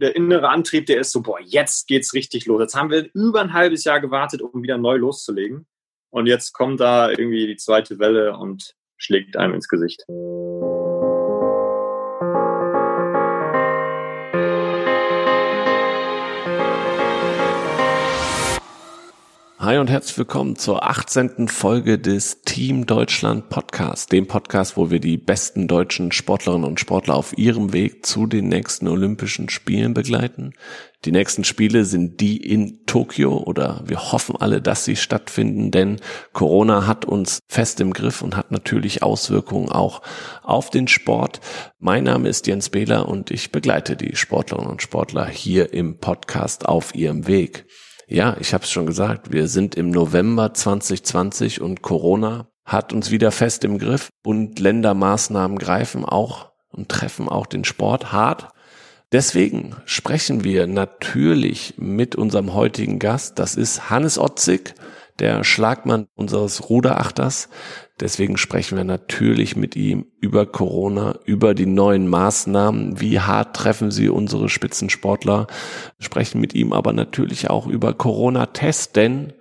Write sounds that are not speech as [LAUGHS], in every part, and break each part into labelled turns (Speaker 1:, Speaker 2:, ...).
Speaker 1: der innere Antrieb, der ist so, boah, jetzt geht's richtig los. Jetzt haben wir über ein halbes Jahr gewartet, um wieder neu loszulegen. Und jetzt kommt da irgendwie die zweite Welle und schlägt einem ins Gesicht.
Speaker 2: Hi und herzlich willkommen zur 18. Folge des Team Deutschland Podcast, dem Podcast, wo wir die besten deutschen Sportlerinnen und Sportler auf ihrem Weg zu den nächsten Olympischen Spielen begleiten. Die nächsten Spiele sind die in Tokio oder wir hoffen alle, dass sie stattfinden, denn Corona hat uns fest im Griff und hat natürlich Auswirkungen auch auf den Sport. Mein Name ist Jens Behler und ich begleite die Sportlerinnen und Sportler hier im Podcast auf ihrem Weg. Ja, ich habe es schon gesagt, wir sind im November 2020 und Corona hat uns wieder fest im Griff und Ländermaßnahmen greifen auch und treffen auch den Sport hart. Deswegen sprechen wir natürlich mit unserem heutigen Gast. Das ist Hannes Otzig, der Schlagmann unseres Ruderachters. Deswegen sprechen wir natürlich mit ihm über Corona, über die neuen Maßnahmen, wie hart treffen sie unsere Spitzensportler, sprechen mit ihm aber natürlich auch über Corona-Test, denn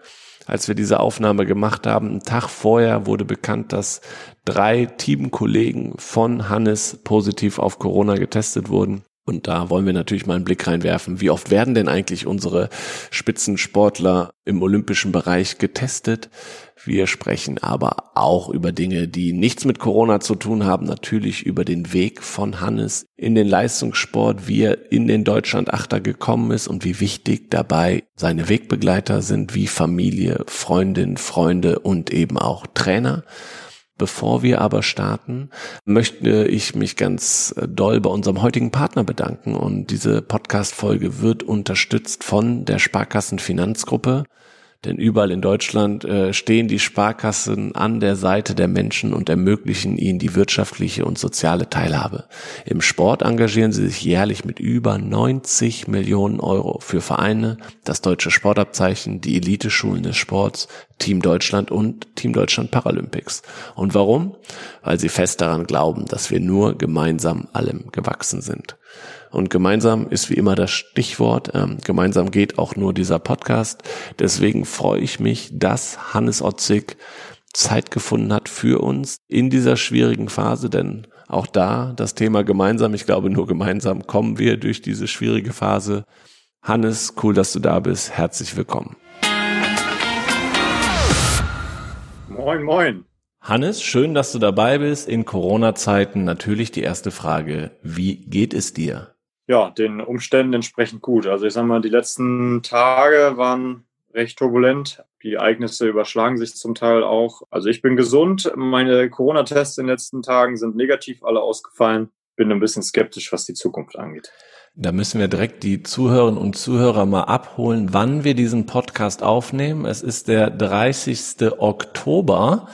Speaker 2: als wir diese Aufnahme gemacht haben, einen Tag vorher wurde bekannt, dass drei Teamkollegen von Hannes positiv auf Corona getestet wurden. Und da wollen wir natürlich mal einen Blick reinwerfen. Wie oft werden denn eigentlich unsere Spitzensportler im olympischen Bereich getestet? Wir sprechen aber auch über Dinge, die nichts mit Corona zu tun haben. Natürlich über den Weg von Hannes in den Leistungssport, wie er in den Deutschland-Achter gekommen ist und wie wichtig dabei seine Wegbegleiter sind, wie Familie, Freundin, Freunde und eben auch Trainer. Bevor wir aber starten, möchte ich mich ganz äh, doll bei unserem heutigen Partner bedanken und diese Podcast-Folge wird unterstützt von der Sparkassen Finanzgruppe. Denn überall in Deutschland äh, stehen die Sparkassen an der Seite der Menschen und ermöglichen ihnen die wirtschaftliche und soziale Teilhabe. Im Sport engagieren sie sich jährlich mit über 90 Millionen Euro für Vereine, das deutsche Sportabzeichen, die Eliteschulen des Sports, Team Deutschland und Team Deutschland Paralympics. Und warum? Weil sie fest daran glauben, dass wir nur gemeinsam allem gewachsen sind. Und gemeinsam ist wie immer das Stichwort. Ähm, gemeinsam geht auch nur dieser Podcast. Deswegen freue ich mich, dass Hannes Otzig Zeit gefunden hat für uns in dieser schwierigen Phase, denn auch da das Thema gemeinsam, ich glaube nur gemeinsam kommen wir durch diese schwierige Phase. Hannes, cool, dass du da bist. Herzlich willkommen.
Speaker 1: Moin, moin.
Speaker 2: Hannes, schön, dass du dabei bist. In Corona-Zeiten natürlich die erste Frage. Wie geht es dir?
Speaker 1: Ja, den Umständen entsprechend gut. Also ich sage mal, die letzten Tage waren recht turbulent. Die Ereignisse überschlagen sich zum Teil auch. Also ich bin gesund. Meine Corona-Tests in den letzten Tagen sind negativ alle ausgefallen. Bin ein bisschen skeptisch, was die Zukunft angeht.
Speaker 2: Da müssen wir direkt die Zuhörerinnen und Zuhörer mal abholen, wann wir diesen Podcast aufnehmen. Es ist der 30. Oktober.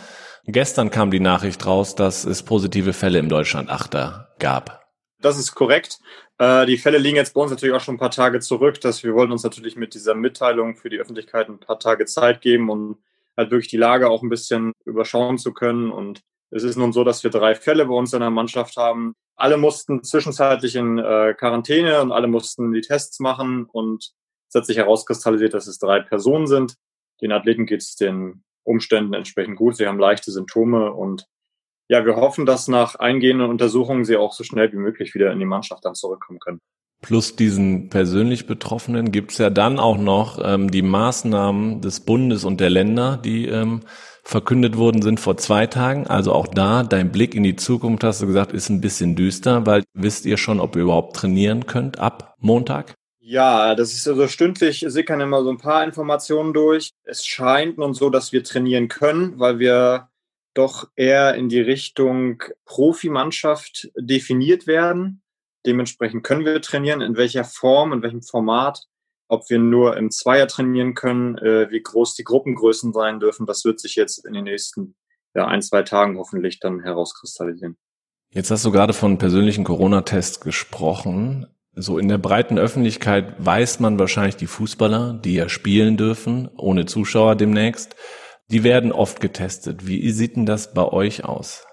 Speaker 2: Gestern kam die Nachricht raus, dass es positive Fälle im Deutschland-Achter gab.
Speaker 1: Das ist korrekt. Äh, die Fälle liegen jetzt bei uns natürlich auch schon ein paar Tage zurück, dass wir wollten uns natürlich mit dieser Mitteilung für die Öffentlichkeit ein paar Tage Zeit geben, um halt wirklich die Lage auch ein bisschen überschauen zu können. Und es ist nun so, dass wir drei Fälle bei uns in der Mannschaft haben. Alle mussten zwischenzeitlich in äh, Quarantäne und alle mussten die Tests machen und es hat sich herauskristallisiert, dass es drei Personen sind. Den Athleten geht es den Umständen entsprechend gut. Sie haben leichte Symptome und ja, wir hoffen, dass nach eingehenden Untersuchungen sie auch so schnell wie möglich wieder in die Mannschaft dann zurückkommen können.
Speaker 2: Plus diesen persönlich Betroffenen gibt's ja dann auch noch ähm, die Maßnahmen des Bundes und der Länder, die ähm, verkündet wurden, sind vor zwei Tagen. Also auch da, dein Blick in die Zukunft, hast du gesagt, ist ein bisschen düster, weil wisst ihr schon, ob ihr überhaupt trainieren könnt ab Montag?
Speaker 1: Ja, das ist also stündlich sickern immer so ein paar Informationen durch. Es scheint nun so, dass wir trainieren können, weil wir doch eher in die Richtung Profimannschaft definiert werden. Dementsprechend können wir trainieren, in welcher Form, in welchem Format, ob wir nur im Zweier trainieren können, äh, wie groß die Gruppengrößen sein dürfen, das wird sich jetzt in den nächsten ja, ein, zwei Tagen hoffentlich dann herauskristallisieren.
Speaker 2: Jetzt hast du gerade von persönlichen Corona-Tests gesprochen. So in der breiten Öffentlichkeit weiß man wahrscheinlich die Fußballer, die ja spielen dürfen, ohne Zuschauer demnächst. Die werden oft getestet. Wie sieht denn das bei euch aus?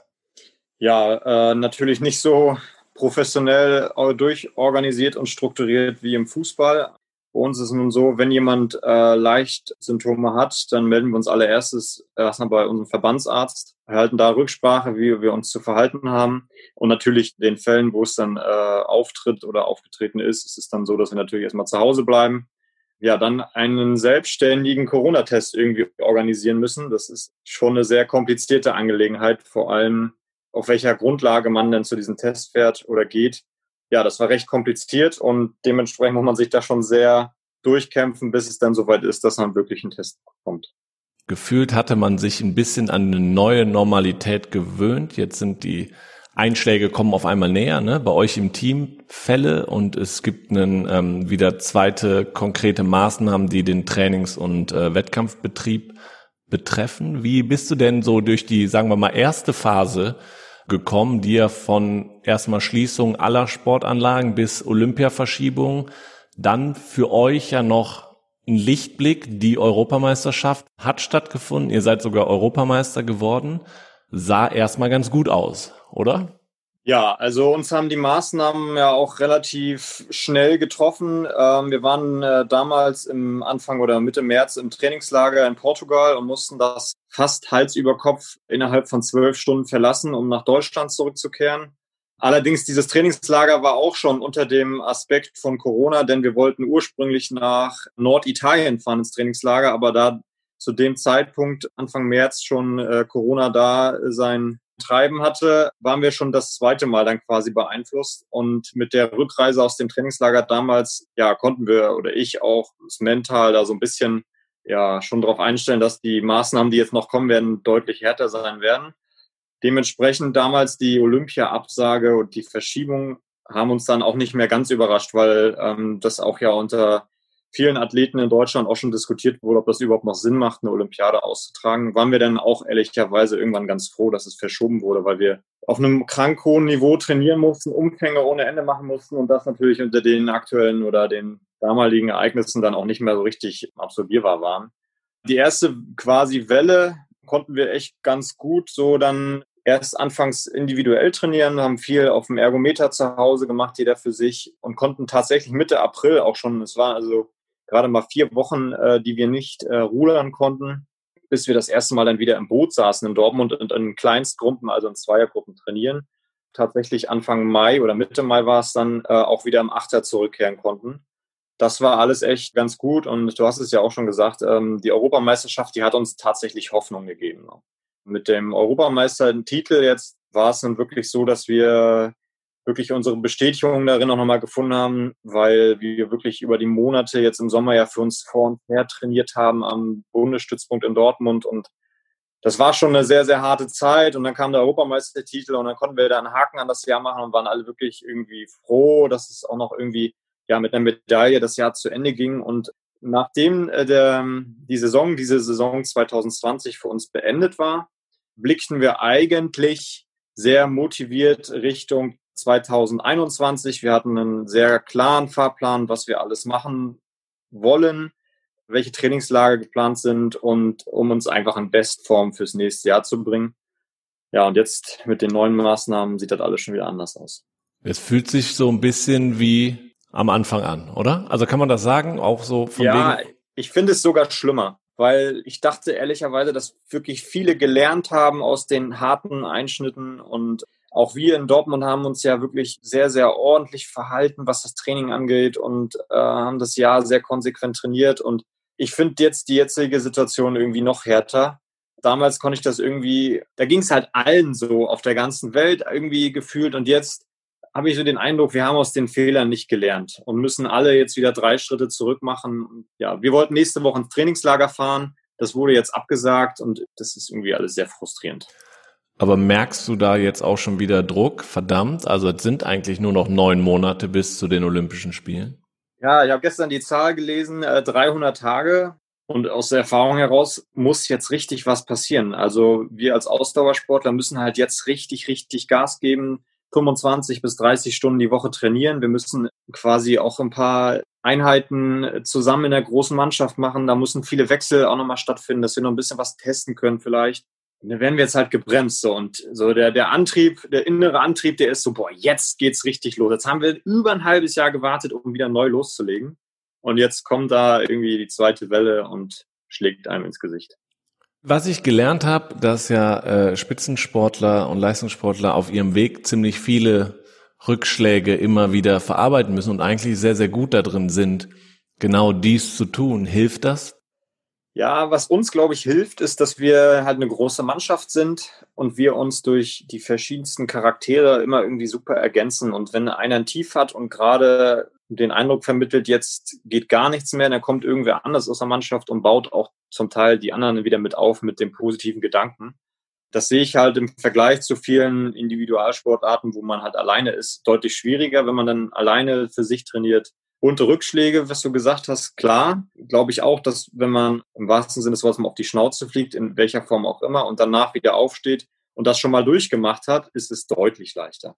Speaker 1: Ja, äh, natürlich nicht so professionell durchorganisiert und strukturiert wie im Fußball. Bei uns ist es nun so, wenn jemand äh, leicht Symptome hat, dann melden wir uns alle erstes erstmal bei unserem Verbandsarzt, erhalten da Rücksprache, wie wir uns zu verhalten haben. Und natürlich den Fällen, wo es dann äh, auftritt oder aufgetreten ist, ist es dann so, dass wir natürlich erstmal zu Hause bleiben. Ja, dann einen selbstständigen Corona-Test irgendwie organisieren müssen. Das ist schon eine sehr komplizierte Angelegenheit, vor allem auf welcher Grundlage man denn zu diesem Test fährt oder geht ja, das war recht kompliziert und dementsprechend muss man sich da schon sehr durchkämpfen, bis es dann soweit ist, dass man wirklich einen Test bekommt.
Speaker 2: Gefühlt hatte man sich ein bisschen an eine neue Normalität gewöhnt. Jetzt sind die Einschläge kommen auf einmal näher, ne? bei euch im Team Fälle und es gibt einen, ähm, wieder zweite konkrete Maßnahmen, die den Trainings- und äh, Wettkampfbetrieb betreffen. Wie bist du denn so durch die, sagen wir mal, erste Phase gekommen, die ja von erstmal Schließung aller Sportanlagen bis Olympiaverschiebung, dann für euch ja noch ein Lichtblick, die Europameisterschaft hat stattgefunden, ihr seid sogar Europameister geworden, sah erstmal ganz gut aus, oder?
Speaker 1: Ja, also uns haben die Maßnahmen ja auch relativ schnell getroffen. Ähm, wir waren äh, damals im Anfang oder Mitte März im Trainingslager in Portugal und mussten das fast Hals über Kopf innerhalb von zwölf Stunden verlassen, um nach Deutschland zurückzukehren. Allerdings dieses Trainingslager war auch schon unter dem Aspekt von Corona, denn wir wollten ursprünglich nach Norditalien fahren ins Trainingslager, aber da zu dem Zeitpunkt Anfang März schon äh, Corona da sein Treiben hatte, waren wir schon das zweite Mal dann quasi beeinflusst. Und mit der Rückreise aus dem Trainingslager damals, ja, konnten wir oder ich auch das mental da so ein bisschen ja schon darauf einstellen, dass die Maßnahmen, die jetzt noch kommen werden, deutlich härter sein werden. Dementsprechend damals die Olympia-Absage und die Verschiebung haben uns dann auch nicht mehr ganz überrascht, weil ähm, das auch ja unter vielen Athleten in Deutschland auch schon diskutiert wurde, ob das überhaupt noch Sinn macht, eine Olympiade auszutragen. Waren wir dann auch ehrlicherweise irgendwann ganz froh, dass es verschoben wurde, weil wir auf einem krank hohen Niveau trainieren mussten, Umfänge ohne Ende machen mussten und das natürlich unter den aktuellen oder den damaligen Ereignissen dann auch nicht mehr so richtig absolvierbar waren. Die erste quasi Welle konnten wir echt ganz gut so dann erst anfangs individuell trainieren, haben viel auf dem Ergometer zu Hause gemacht, jeder für sich und konnten tatsächlich Mitte April auch schon, es war also gerade mal vier Wochen, äh, die wir nicht äh, rudern konnten, bis wir das erste Mal dann wieder im Boot saßen in Dortmund und in Kleinstgruppen, also in Zweiergruppen trainieren. Tatsächlich Anfang Mai oder Mitte Mai war es dann äh, auch wieder im Achter zurückkehren konnten. Das war alles echt ganz gut und du hast es ja auch schon gesagt, ähm, die Europameisterschaft, die hat uns tatsächlich Hoffnung gegeben. Mit dem Europameister-Titel jetzt war es dann wirklich so, dass wir wirklich unsere Bestätigung darin auch nochmal gefunden haben, weil wir wirklich über die Monate jetzt im Sommer ja für uns vor und her trainiert haben am Bundesstützpunkt in Dortmund und das war schon eine sehr, sehr harte Zeit und dann kam der Europameistertitel und dann konnten wir da einen Haken an das Jahr machen und waren alle wirklich irgendwie froh, dass es auch noch irgendwie ja mit einer Medaille das Jahr zu Ende ging und nachdem äh, der, die Saison, diese Saison 2020 für uns beendet war, blickten wir eigentlich sehr motiviert Richtung 2021. Wir hatten einen sehr klaren Fahrplan, was wir alles machen wollen, welche Trainingslager geplant sind und um uns einfach in Bestform fürs nächste Jahr zu bringen. Ja, und jetzt mit den neuen Maßnahmen sieht das alles schon wieder anders aus.
Speaker 2: Es fühlt sich so ein bisschen wie am Anfang an, oder? Also kann man das sagen, auch so
Speaker 1: von Ja, wegen ich finde es sogar schlimmer, weil ich dachte ehrlicherweise, dass wirklich viele gelernt haben aus den harten Einschnitten und auch wir in Dortmund haben uns ja wirklich sehr, sehr ordentlich verhalten, was das Training angeht und äh, haben das Jahr sehr konsequent trainiert. Und ich finde jetzt die jetzige Situation irgendwie noch härter. Damals konnte ich das irgendwie, da ging es halt allen so auf der ganzen Welt irgendwie gefühlt. Und jetzt habe ich so den Eindruck, wir haben aus den Fehlern nicht gelernt und müssen alle jetzt wieder drei Schritte zurück machen. Ja, wir wollten nächste Woche ins Trainingslager fahren. Das wurde jetzt abgesagt und das ist irgendwie alles sehr frustrierend.
Speaker 2: Aber merkst du da jetzt auch schon wieder Druck? Verdammt, also es sind eigentlich nur noch neun Monate bis zu den Olympischen Spielen.
Speaker 1: Ja, ich habe gestern die Zahl gelesen, 300 äh, Tage. Und aus der Erfahrung heraus muss jetzt richtig was passieren. Also wir als Ausdauersportler müssen halt jetzt richtig, richtig Gas geben, 25 bis 30 Stunden die Woche trainieren. Wir müssen quasi auch ein paar Einheiten zusammen in der großen Mannschaft machen. Da müssen viele Wechsel auch nochmal stattfinden, dass wir noch ein bisschen was testen können vielleicht. Dann werden wir jetzt halt gebremst. So. Und so der, der Antrieb, der innere Antrieb, der ist so, boah, jetzt geht's richtig los. Jetzt haben wir über ein halbes Jahr gewartet, um wieder neu loszulegen. Und jetzt kommt da irgendwie die zweite Welle und schlägt einem ins Gesicht.
Speaker 2: Was ich gelernt habe, dass ja äh, Spitzensportler und Leistungssportler auf ihrem Weg ziemlich viele Rückschläge immer wieder verarbeiten müssen und eigentlich sehr, sehr gut da drin sind, genau dies zu tun. Hilft das?
Speaker 1: Ja, was uns, glaube ich, hilft, ist, dass wir halt eine große Mannschaft sind und wir uns durch die verschiedensten Charaktere immer irgendwie super ergänzen. Und wenn einer ein Tief hat und gerade den Eindruck vermittelt, jetzt geht gar nichts mehr, dann kommt irgendwer anders aus der Mannschaft und baut auch zum Teil die anderen wieder mit auf mit dem positiven Gedanken. Das sehe ich halt im Vergleich zu vielen Individualsportarten, wo man halt alleine ist, deutlich schwieriger, wenn man dann alleine für sich trainiert bunte Rückschläge, was du gesagt hast, klar. Glaube ich auch, dass wenn man im wahrsten Sinne des Wortes mal auf die Schnauze fliegt, in welcher Form auch immer, und danach wieder aufsteht und das schon mal durchgemacht hat, ist es deutlich leichter.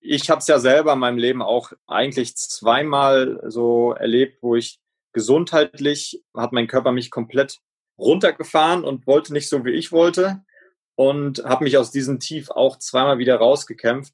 Speaker 1: Ich habe es ja selber in meinem Leben auch eigentlich zweimal so erlebt, wo ich gesundheitlich hat mein Körper mich komplett runtergefahren und wollte nicht so, wie ich wollte und habe mich aus diesem Tief auch zweimal wieder rausgekämpft.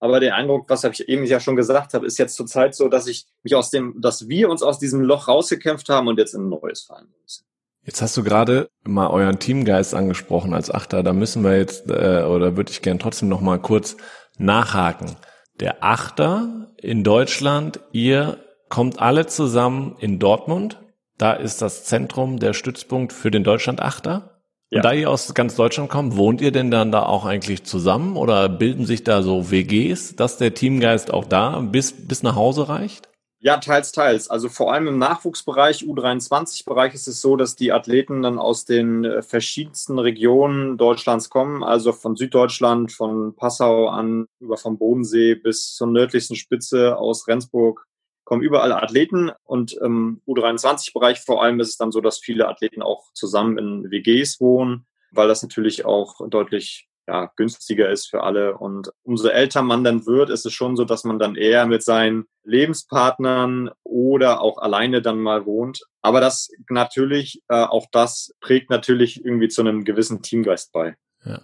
Speaker 1: Aber der Eindruck, was ich eben ja schon gesagt habe, ist jetzt zurzeit so, dass ich mich aus dem, dass wir uns aus diesem Loch rausgekämpft haben und jetzt in ein neues fallen müssen.
Speaker 2: Jetzt hast du gerade mal euren Teamgeist angesprochen als Achter. Da müssen wir jetzt, äh, oder würde ich gern trotzdem noch mal kurz nachhaken. Der Achter in Deutschland, ihr kommt alle zusammen in Dortmund. Da ist das Zentrum der Stützpunkt für den Deutschland-Achter. Ja. Und da ihr aus ganz Deutschland kommt, wohnt ihr denn dann da auch eigentlich zusammen oder bilden sich da so WGs, dass der Teamgeist auch da bis, bis nach Hause reicht?
Speaker 1: Ja, teils, teils. Also vor allem im Nachwuchsbereich, U23-Bereich ist es so, dass die Athleten dann aus den äh, verschiedensten Regionen Deutschlands kommen, also von Süddeutschland, von Passau an, über vom Bodensee bis zur nördlichsten Spitze aus Rendsburg, kommen überall Athleten und im U23-Bereich vor allem ist es dann so, dass viele Athleten auch zusammen in WGs wohnen, weil das natürlich auch deutlich ja, günstiger ist für alle. Und umso älter man dann wird, ist es schon so, dass man dann eher mit seinen Lebenspartnern oder auch alleine dann mal wohnt. Aber das natürlich, äh, auch das trägt natürlich irgendwie zu einem gewissen Teamgeist bei.
Speaker 2: Ja.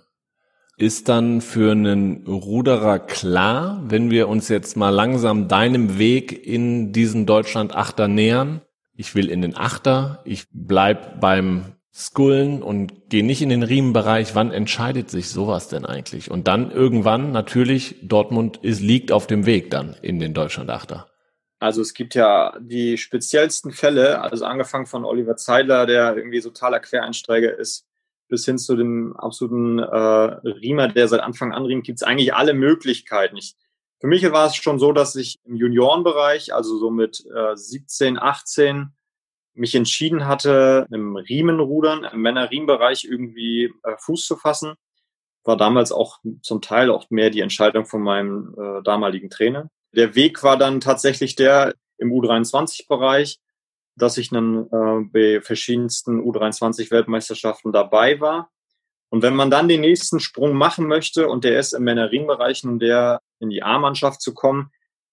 Speaker 2: Ist dann für einen Ruderer klar, wenn wir uns jetzt mal langsam deinem Weg in diesen Deutschland-Achter nähern? Ich will in den Achter, ich bleib beim Skullen und gehe nicht in den Riemenbereich. Wann entscheidet sich sowas denn eigentlich? Und dann irgendwann natürlich, Dortmund ist, liegt auf dem Weg dann in den Deutschland-Achter.
Speaker 1: Also es gibt ja die speziellsten Fälle, also angefangen von Oliver Zeidler, der irgendwie totaler Quereinsteiger ist, bis hin zu dem absoluten äh, Riemer, der seit Anfang an riemt, gibt es eigentlich alle Möglichkeiten. Ich, für mich war es schon so, dass ich im Juniorenbereich, also so mit äh, 17, 18, mich entschieden hatte, im Riemenrudern, im Männerriemenbereich irgendwie äh, Fuß zu fassen. War damals auch zum Teil auch mehr die Entscheidung von meinem äh, damaligen Trainer. Der Weg war dann tatsächlich der im U23-Bereich, dass ich dann äh, bei verschiedensten U23-Weltmeisterschaften dabei war. Und wenn man dann den nächsten Sprung machen möchte und der ist im Männerringbereich und der in die A-Mannschaft zu kommen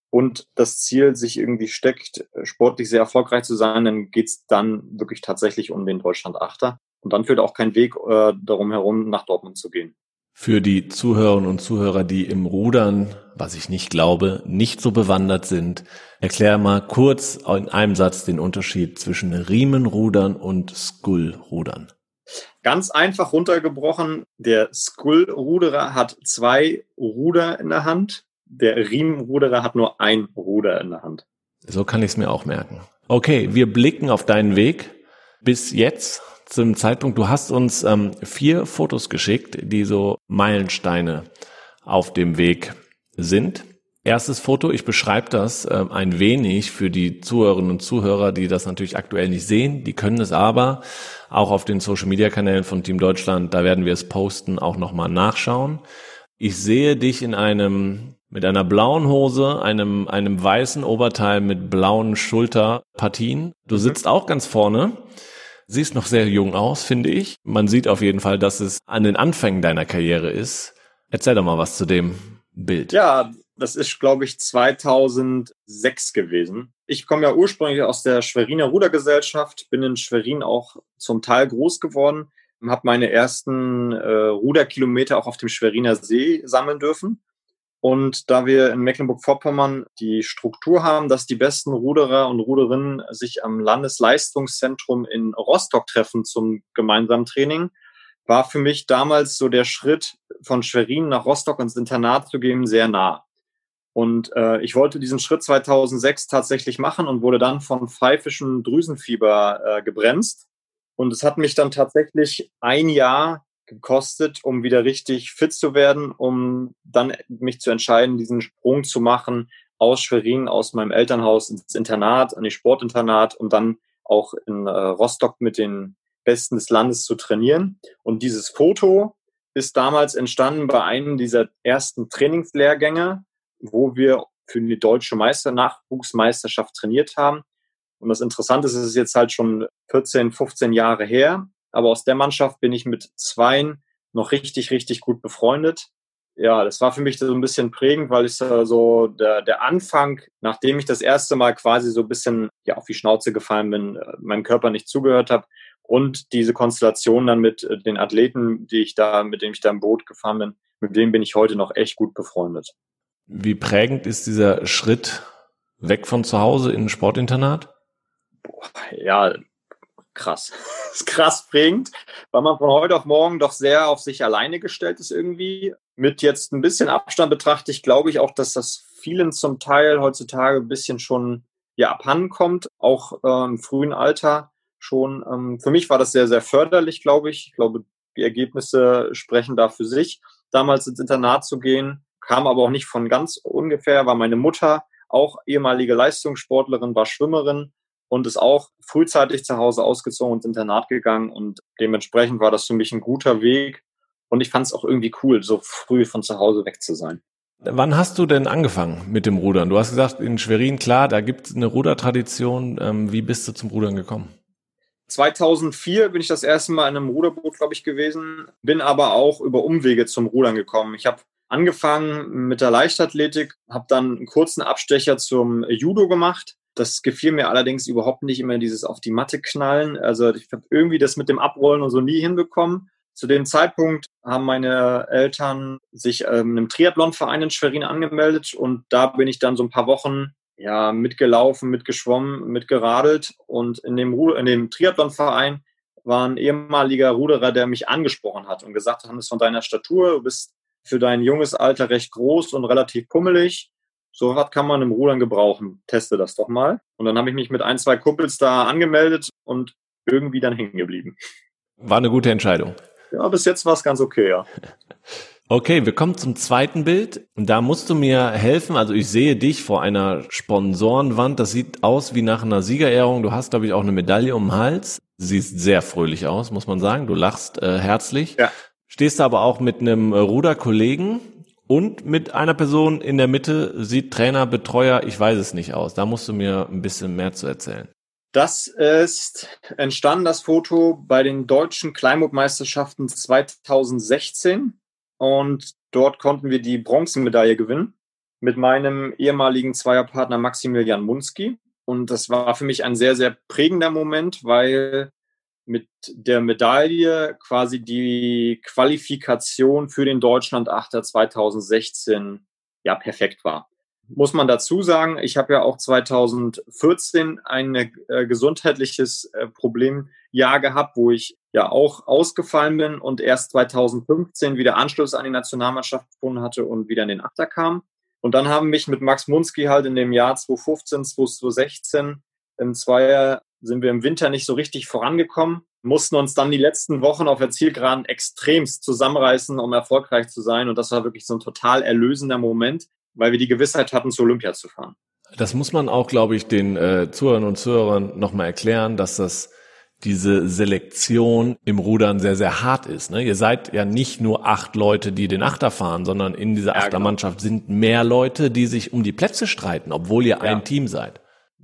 Speaker 1: und das Ziel sich irgendwie steckt, sportlich sehr erfolgreich zu sein, dann geht's dann wirklich tatsächlich um den Deutschland Achter. Und dann führt auch kein Weg äh, darum herum, nach Dortmund zu gehen.
Speaker 2: Für die Zuhörerinnen und Zuhörer, die im Rudern, was ich nicht glaube, nicht so bewandert sind, erklär mal kurz in einem Satz den Unterschied zwischen Riemenrudern und Skullrudern.
Speaker 1: Ganz einfach runtergebrochen, der Skullruderer hat zwei Ruder in der Hand, der Riemenruderer hat nur ein Ruder in der Hand.
Speaker 2: So kann ich es mir auch merken. Okay, wir blicken auf deinen Weg bis jetzt zum Zeitpunkt, du hast uns ähm, vier Fotos geschickt, die so Meilensteine auf dem Weg sind. Erstes Foto, ich beschreibe das äh, ein wenig für die Zuhörerinnen und Zuhörer, die das natürlich aktuell nicht sehen. Die können es aber auch auf den Social-Media-Kanälen von Team Deutschland, da werden wir es posten, auch nochmal nachschauen. Ich sehe dich in einem mit einer blauen Hose, einem, einem weißen Oberteil mit blauen Schulterpartien. Du mhm. sitzt auch ganz vorne Siehst noch sehr jung aus, finde ich. Man sieht auf jeden Fall, dass es an den Anfängen deiner Karriere ist. Erzähl doch mal was zu dem Bild.
Speaker 1: Ja, das ist, glaube ich, 2006 gewesen. Ich komme ja ursprünglich aus der Schweriner Rudergesellschaft, bin in Schwerin auch zum Teil groß geworden, habe meine ersten äh, Ruderkilometer auch auf dem Schweriner See sammeln dürfen. Und da wir in Mecklenburg-Vorpommern die Struktur haben, dass die besten Ruderer und Ruderinnen sich am Landesleistungszentrum in Rostock treffen zum gemeinsamen Training, war für mich damals so der Schritt von Schwerin nach Rostock ins Internat zu gehen sehr nah. Und äh, ich wollte diesen Schritt 2006 tatsächlich machen und wurde dann von pfeifischem Drüsenfieber äh, gebremst. Und es hat mich dann tatsächlich ein Jahr gekostet, um wieder richtig fit zu werden, um dann mich zu entscheiden, diesen Sprung zu machen aus Schwerin, aus meinem Elternhaus ins Internat, an die Sportinternat und dann auch in äh, Rostock mit den Besten des Landes zu trainieren. Und dieses Foto ist damals entstanden bei einem dieser ersten Trainingslehrgänge, wo wir für die deutsche Meister Nachwuchsmeisterschaft trainiert haben. Und das Interessante ist, es ist jetzt halt schon 14, 15 Jahre her. Aber aus der Mannschaft bin ich mit zweien noch richtig, richtig gut befreundet. Ja, das war für mich so ein bisschen prägend, weil ich so der, der Anfang, nachdem ich das erste Mal quasi so ein bisschen ja auf die Schnauze gefallen bin, äh, meinem Körper nicht zugehört habe und diese Konstellation dann mit äh, den Athleten, die ich da, mit denen ich da im Boot gefahren bin, mit denen bin ich heute noch echt gut befreundet.
Speaker 2: Wie prägend ist dieser Schritt weg von zu Hause in ein Sportinternat?
Speaker 1: Boah, ja, krass. [LAUGHS] ist krass prägend, weil man von heute auf morgen doch sehr auf sich alleine gestellt ist irgendwie. Mit jetzt ein bisschen Abstand betrachte ich, glaube ich auch, dass das vielen zum Teil heutzutage ein bisschen schon ja abhanden kommt, auch äh, im frühen Alter schon. Ähm, für mich war das sehr, sehr förderlich, glaube ich. Ich glaube, die Ergebnisse sprechen da für sich. Damals ins Internat zu gehen, kam aber auch nicht von ganz ungefähr, war meine Mutter auch ehemalige Leistungssportlerin, war Schwimmerin und ist auch frühzeitig zu Hause ausgezogen und ins Internat gegangen und dementsprechend war das für mich ein guter Weg und ich fand es auch irgendwie cool, so früh von zu Hause weg zu sein.
Speaker 2: Wann hast du denn angefangen mit dem Rudern? Du hast gesagt, in Schwerin, klar, da gibt es eine Rudertradition. Ähm, wie bist du zum Rudern gekommen?
Speaker 1: 2004 bin ich das erste Mal in einem Ruderboot, glaube ich, gewesen, bin aber auch über Umwege zum Rudern gekommen. Ich habe angefangen mit der Leichtathletik, habe dann einen kurzen Abstecher zum Judo gemacht. Das gefiel mir allerdings überhaupt nicht immer dieses auf die Matte knallen. Also ich habe irgendwie das mit dem Abrollen und so nie hinbekommen. Zu dem Zeitpunkt haben meine Eltern sich ähm, einem Triathlonverein in Schwerin angemeldet und da bin ich dann so ein paar Wochen ja mitgelaufen, mitgeschwommen, mitgeradelt und in dem, in dem Triathlonverein war ein ehemaliger Ruderer, der mich angesprochen hat und gesagt hat, Hannes, von deiner Statur, du bist für dein junges Alter recht groß und relativ pummelig. So was kann man im Rudern gebrauchen. Teste das doch mal. Und dann habe ich mich mit ein, zwei Kumpels da angemeldet und irgendwie dann hängen geblieben.
Speaker 2: War eine gute Entscheidung.
Speaker 1: Ja, bis jetzt war es ganz okay, ja. [LAUGHS]
Speaker 2: Okay, wir kommen zum zweiten Bild. Und da musst du mir helfen. Also ich sehe dich vor einer Sponsorenwand. Das sieht aus wie nach einer Siegerehrung. Du hast, glaube ich, auch eine Medaille um den Hals. Siehst sehr fröhlich aus, muss man sagen. Du lachst äh, herzlich. Ja. Stehst aber auch mit einem Ruderkollegen und mit einer Person in der Mitte. Sieht Trainer, Betreuer, ich weiß es nicht aus. Da musst du mir ein bisschen mehr zu erzählen.
Speaker 1: Das ist entstanden, das Foto, bei den deutschen Kleinburg-Meisterschaften 2016. Und dort konnten wir die Bronzemedaille gewinnen mit meinem ehemaligen Zweierpartner Maximilian Munski. Und das war für mich ein sehr, sehr prägender Moment, weil mit der Medaille quasi die Qualifikation für den Deutschlandachter 2016 ja perfekt war. Muss man dazu sagen, ich habe ja auch 2014 ein äh, gesundheitliches äh, Problemjahr gehabt, wo ich ja auch ausgefallen bin und erst 2015 wieder Anschluss an die Nationalmannschaft gefunden hatte und wieder in den Achter kam. Und dann haben mich mit Max Munski halt in dem Jahr 2015, 2016 im Zweier sind wir im Winter nicht so richtig vorangekommen, mussten uns dann die letzten Wochen auf der Zielgeraden extremst zusammenreißen, um erfolgreich zu sein. Und das war wirklich so ein total erlösender Moment, weil wir die Gewissheit hatten, zu Olympia zu fahren.
Speaker 2: Das muss man auch, glaube ich, den äh, Zuhörern und Zuhörern nochmal erklären, dass das diese Selektion im Rudern sehr, sehr hart ist. Ne? Ihr seid ja nicht nur acht Leute, die den Achter fahren, sondern in dieser ja, Achtermannschaft genau. sind mehr Leute, die sich um die Plätze streiten, obwohl ihr ja. ein Team seid.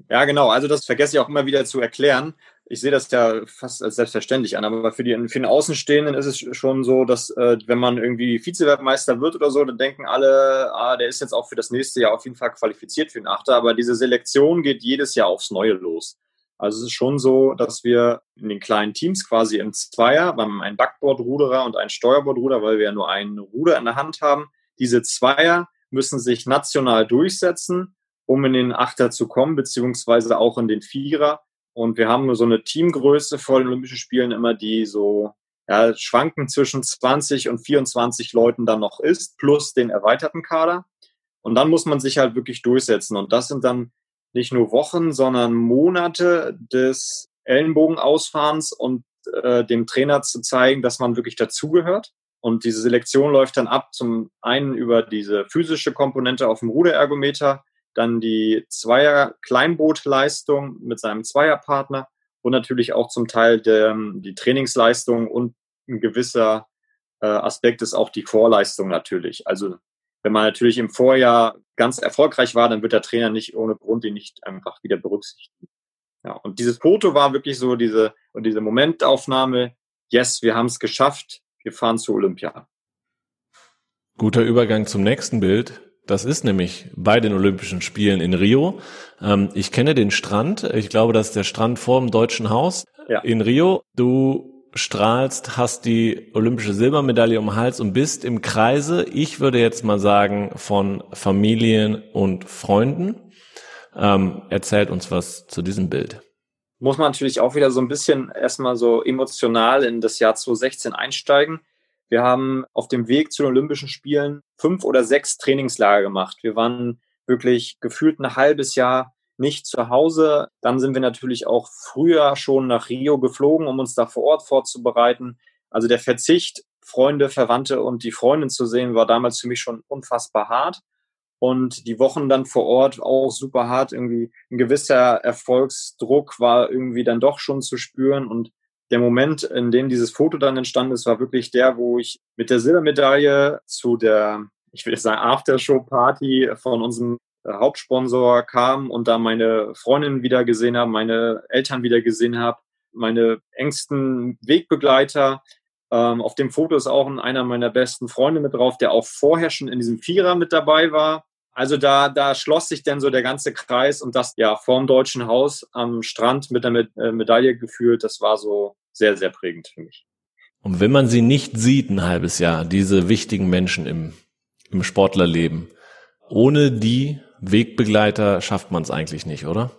Speaker 1: Ja, genau. Also das vergesse ich auch immer wieder zu erklären. Ich sehe das ja fast als selbstverständlich an, aber für, die, für den Außenstehenden ist es schon so, dass äh, wenn man irgendwie Vizeweltmeister wird oder so, dann denken alle, ah, der ist jetzt auch für das nächste Jahr auf jeden Fall qualifiziert für den Achter. Aber diese Selektion geht jedes Jahr aufs Neue los. Also es ist schon so, dass wir in den kleinen Teams quasi im Zweier, wir haben einen Backbordruderer und einen Steuerbordruder, weil wir ja nur einen Ruder in der Hand haben. Diese Zweier müssen sich national durchsetzen, um in den Achter zu kommen, beziehungsweise auch in den Vierer. Und wir haben nur so eine Teamgröße vor den Olympischen Spielen immer, die so ja, schwanken zwischen 20 und 24 Leuten dann noch ist, plus den erweiterten Kader. Und dann muss man sich halt wirklich durchsetzen. Und das sind dann nicht nur Wochen, sondern Monate des Ellenbogenausfahrens und äh, dem Trainer zu zeigen, dass man wirklich dazugehört. Und diese Selektion läuft dann ab zum einen über diese physische Komponente auf dem Ruderergometer, dann die Zweier Kleinbootleistung mit seinem Zweierpartner und natürlich auch zum Teil der, die Trainingsleistung und ein gewisser äh, Aspekt ist auch die Vorleistung natürlich. Also wenn man natürlich im Vorjahr ganz erfolgreich war, dann wird der Trainer nicht ohne Grund ihn nicht einfach wieder berücksichtigen. Ja, und dieses Foto war wirklich so diese, und diese Momentaufnahme, yes, wir haben es geschafft, wir fahren zu Olympia.
Speaker 2: Guter Übergang zum nächsten Bild. Das ist nämlich bei den Olympischen Spielen in Rio. Ähm, ich kenne den Strand. Ich glaube, das ist der Strand vor dem Deutschen Haus ja. in Rio. Du strahlst, hast die olympische Silbermedaille um den Hals und bist im Kreise, ich würde jetzt mal sagen, von Familien und Freunden. Ähm, erzählt uns was zu diesem Bild.
Speaker 1: Muss man natürlich auch wieder so ein bisschen erstmal so emotional in das Jahr 2016 einsteigen. Wir haben auf dem Weg zu den Olympischen Spielen fünf oder sechs Trainingslager gemacht. Wir waren wirklich gefühlt ein halbes Jahr nicht zu Hause. Dann sind wir natürlich auch früher schon nach Rio geflogen, um uns da vor Ort vorzubereiten. Also der Verzicht, Freunde, Verwandte und die Freundin zu sehen, war damals für mich schon unfassbar hart. Und die Wochen dann vor Ort auch super hart. Irgendwie ein gewisser Erfolgsdruck war irgendwie dann doch schon zu spüren. Und der Moment, in dem dieses Foto dann entstanden ist, war wirklich der, wo ich mit der Silbermedaille zu der, ich will sagen, Aftershow-Party von unserem Hauptsponsor kam und da meine Freundin wieder gesehen habe, meine Eltern wieder gesehen habe, meine engsten Wegbegleiter. Ähm, auf dem Foto ist auch einer meiner besten Freunde mit drauf, der auch vorher schon in diesem Vierer mit dabei war. Also da, da schloss sich dann so der ganze Kreis und das ja vorm Deutschen Haus am Strand mit der äh, Medaille gefühlt, das war so sehr, sehr prägend für mich.
Speaker 2: Und wenn man sie nicht sieht ein halbes Jahr, diese wichtigen Menschen im, im Sportlerleben, ohne die Wegbegleiter schafft man es eigentlich nicht, oder?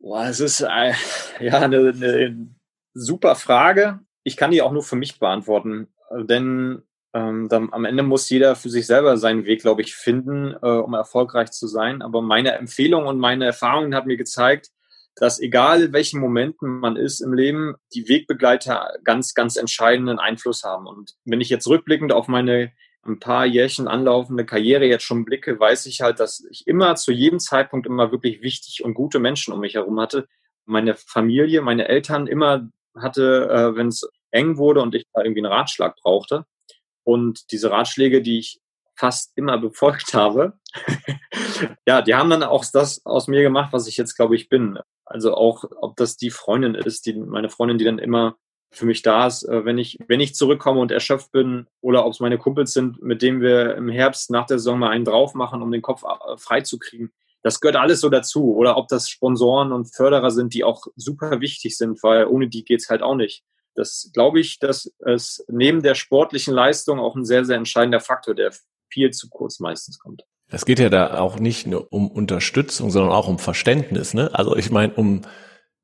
Speaker 1: Boah, es ist äh, [LAUGHS] ja eine, eine super Frage. Ich kann die auch nur für mich beantworten, denn ähm, dann, am Ende muss jeder für sich selber seinen Weg, glaube ich, finden, äh, um erfolgreich zu sein. Aber meine Empfehlung und meine Erfahrungen hat mir gezeigt, dass egal in welchen Momenten man ist im Leben, die Wegbegleiter ganz, ganz entscheidenden Einfluss haben. Und wenn ich jetzt rückblickend auf meine ein paar Jährchen anlaufende Karriere jetzt schon blicke, weiß ich halt, dass ich immer zu jedem Zeitpunkt immer wirklich wichtig und gute Menschen um mich herum hatte. Meine Familie, meine Eltern immer hatte, äh, wenn es eng wurde und ich da irgendwie einen Ratschlag brauchte. Und diese Ratschläge, die ich fast immer befolgt [LAUGHS] habe, ja, die haben dann auch das aus mir gemacht, was ich jetzt, glaube ich, bin. Also auch, ob das die Freundin ist, die, meine Freundin, die dann immer für mich da ist, äh, wenn ich, wenn ich zurückkomme und erschöpft bin oder ob es meine Kumpels sind, mit denen wir im Herbst nach der Saison mal einen drauf machen, um den Kopf äh, frei zu kriegen. Das gehört alles so dazu. Oder ob das Sponsoren und Förderer sind, die auch super wichtig sind, weil ohne die geht's halt auch nicht. Das glaube ich, dass es neben der sportlichen Leistung auch ein sehr, sehr entscheidender Faktor, der viel zu kurz meistens kommt.
Speaker 2: Es geht ja da auch nicht nur um Unterstützung, sondern auch um Verständnis. Ne? Also ich meine, um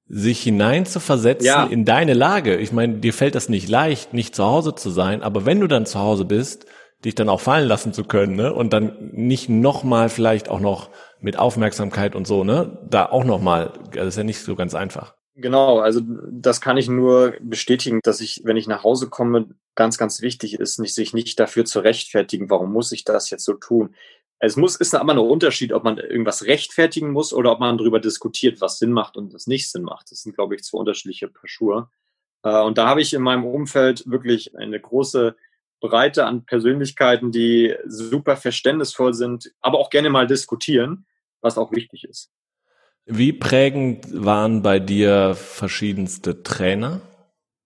Speaker 2: sich hinein zu versetzen ja. in deine Lage. Ich meine, dir fällt das nicht leicht, nicht zu Hause zu sein, aber wenn du dann zu Hause bist, dich dann auch fallen lassen zu können, ne? Und dann nicht nochmal vielleicht auch noch mit Aufmerksamkeit und so, ne? Da auch nochmal, das ist ja nicht so ganz einfach.
Speaker 1: Genau, also das kann ich nur bestätigen, dass ich, wenn ich nach Hause komme, ganz, ganz wichtig ist, nicht, sich nicht dafür zu rechtfertigen, warum muss ich das jetzt so tun. Es muss, ist aber ein Unterschied, ob man irgendwas rechtfertigen muss oder ob man darüber diskutiert, was Sinn macht und was nicht Sinn macht. Das sind, glaube ich, zwei unterschiedliche Paar Schuhe. Äh, und da habe ich in meinem Umfeld wirklich eine große Breite an Persönlichkeiten, die super verständnisvoll sind, aber auch gerne mal diskutieren, was auch wichtig ist.
Speaker 2: Wie prägend waren bei dir verschiedenste Trainer?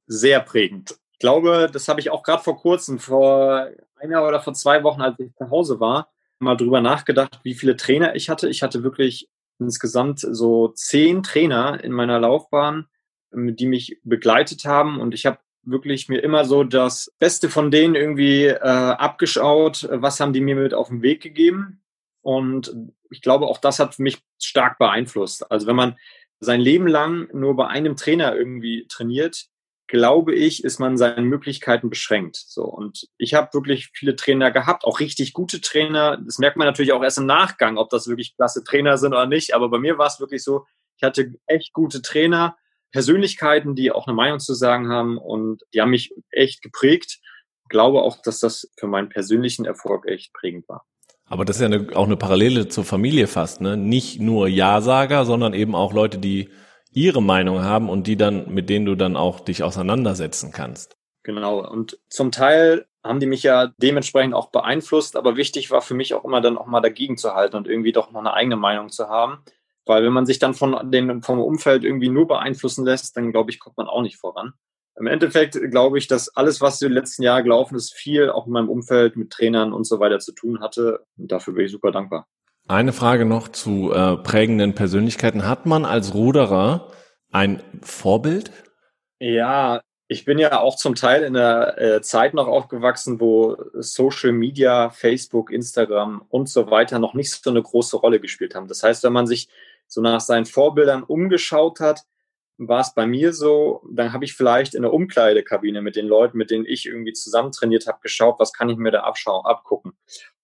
Speaker 1: Sehr prägend. Ich glaube, das habe ich auch gerade vor kurzem, vor einer oder vor zwei Wochen, als ich zu Hause war, mal drüber nachgedacht, wie viele Trainer ich hatte. Ich hatte wirklich insgesamt so zehn Trainer in meiner Laufbahn, ähm, die mich begleitet haben und ich habe wirklich mir immer so das Beste von denen irgendwie äh, abgeschaut. Was haben die mir mit auf den Weg gegeben? Und ich glaube, auch das hat mich stark beeinflusst. Also wenn man sein Leben lang nur bei einem Trainer irgendwie trainiert, glaube ich, ist man seinen Möglichkeiten beschränkt. So und ich habe wirklich viele Trainer gehabt, auch richtig gute Trainer. Das merkt man natürlich auch erst im Nachgang, ob das wirklich klasse Trainer sind oder nicht. Aber bei mir war es wirklich so, ich hatte echt gute Trainer, Persönlichkeiten, die auch eine Meinung zu sagen haben und die haben mich echt geprägt. Ich glaube auch, dass das für meinen persönlichen Erfolg echt prägend war.
Speaker 2: Aber das ist ja eine, auch eine Parallele zur Familie fast, ne? Nicht nur Ja-Sager, sondern eben auch Leute, die ihre Meinung haben und die dann, mit denen du dann auch dich auseinandersetzen kannst.
Speaker 1: Genau. Und zum Teil haben die mich ja dementsprechend auch beeinflusst, aber wichtig war für mich auch immer dann auch mal dagegen zu halten und irgendwie doch noch eine eigene Meinung zu haben. Weil wenn man sich dann von den, vom Umfeld irgendwie nur beeinflussen lässt, dann glaube ich, kommt man auch nicht voran. Im Endeffekt glaube ich, dass alles, was in den letzten Jahren gelaufen ist, viel auch in meinem Umfeld mit Trainern und so weiter zu tun hatte. Und dafür bin ich super dankbar.
Speaker 2: Eine Frage noch zu äh, prägenden Persönlichkeiten. Hat man als Ruderer ein Vorbild?
Speaker 1: Ja, ich bin ja auch zum Teil in der äh, Zeit noch aufgewachsen, wo Social Media, Facebook, Instagram und so weiter noch nicht so eine große Rolle gespielt haben. Das heißt, wenn man sich so nach seinen Vorbildern umgeschaut hat, war es bei mir so, dann habe ich vielleicht in der Umkleidekabine mit den Leuten, mit denen ich irgendwie zusammen trainiert habe, geschaut, was kann ich mir da abschauen, abgucken.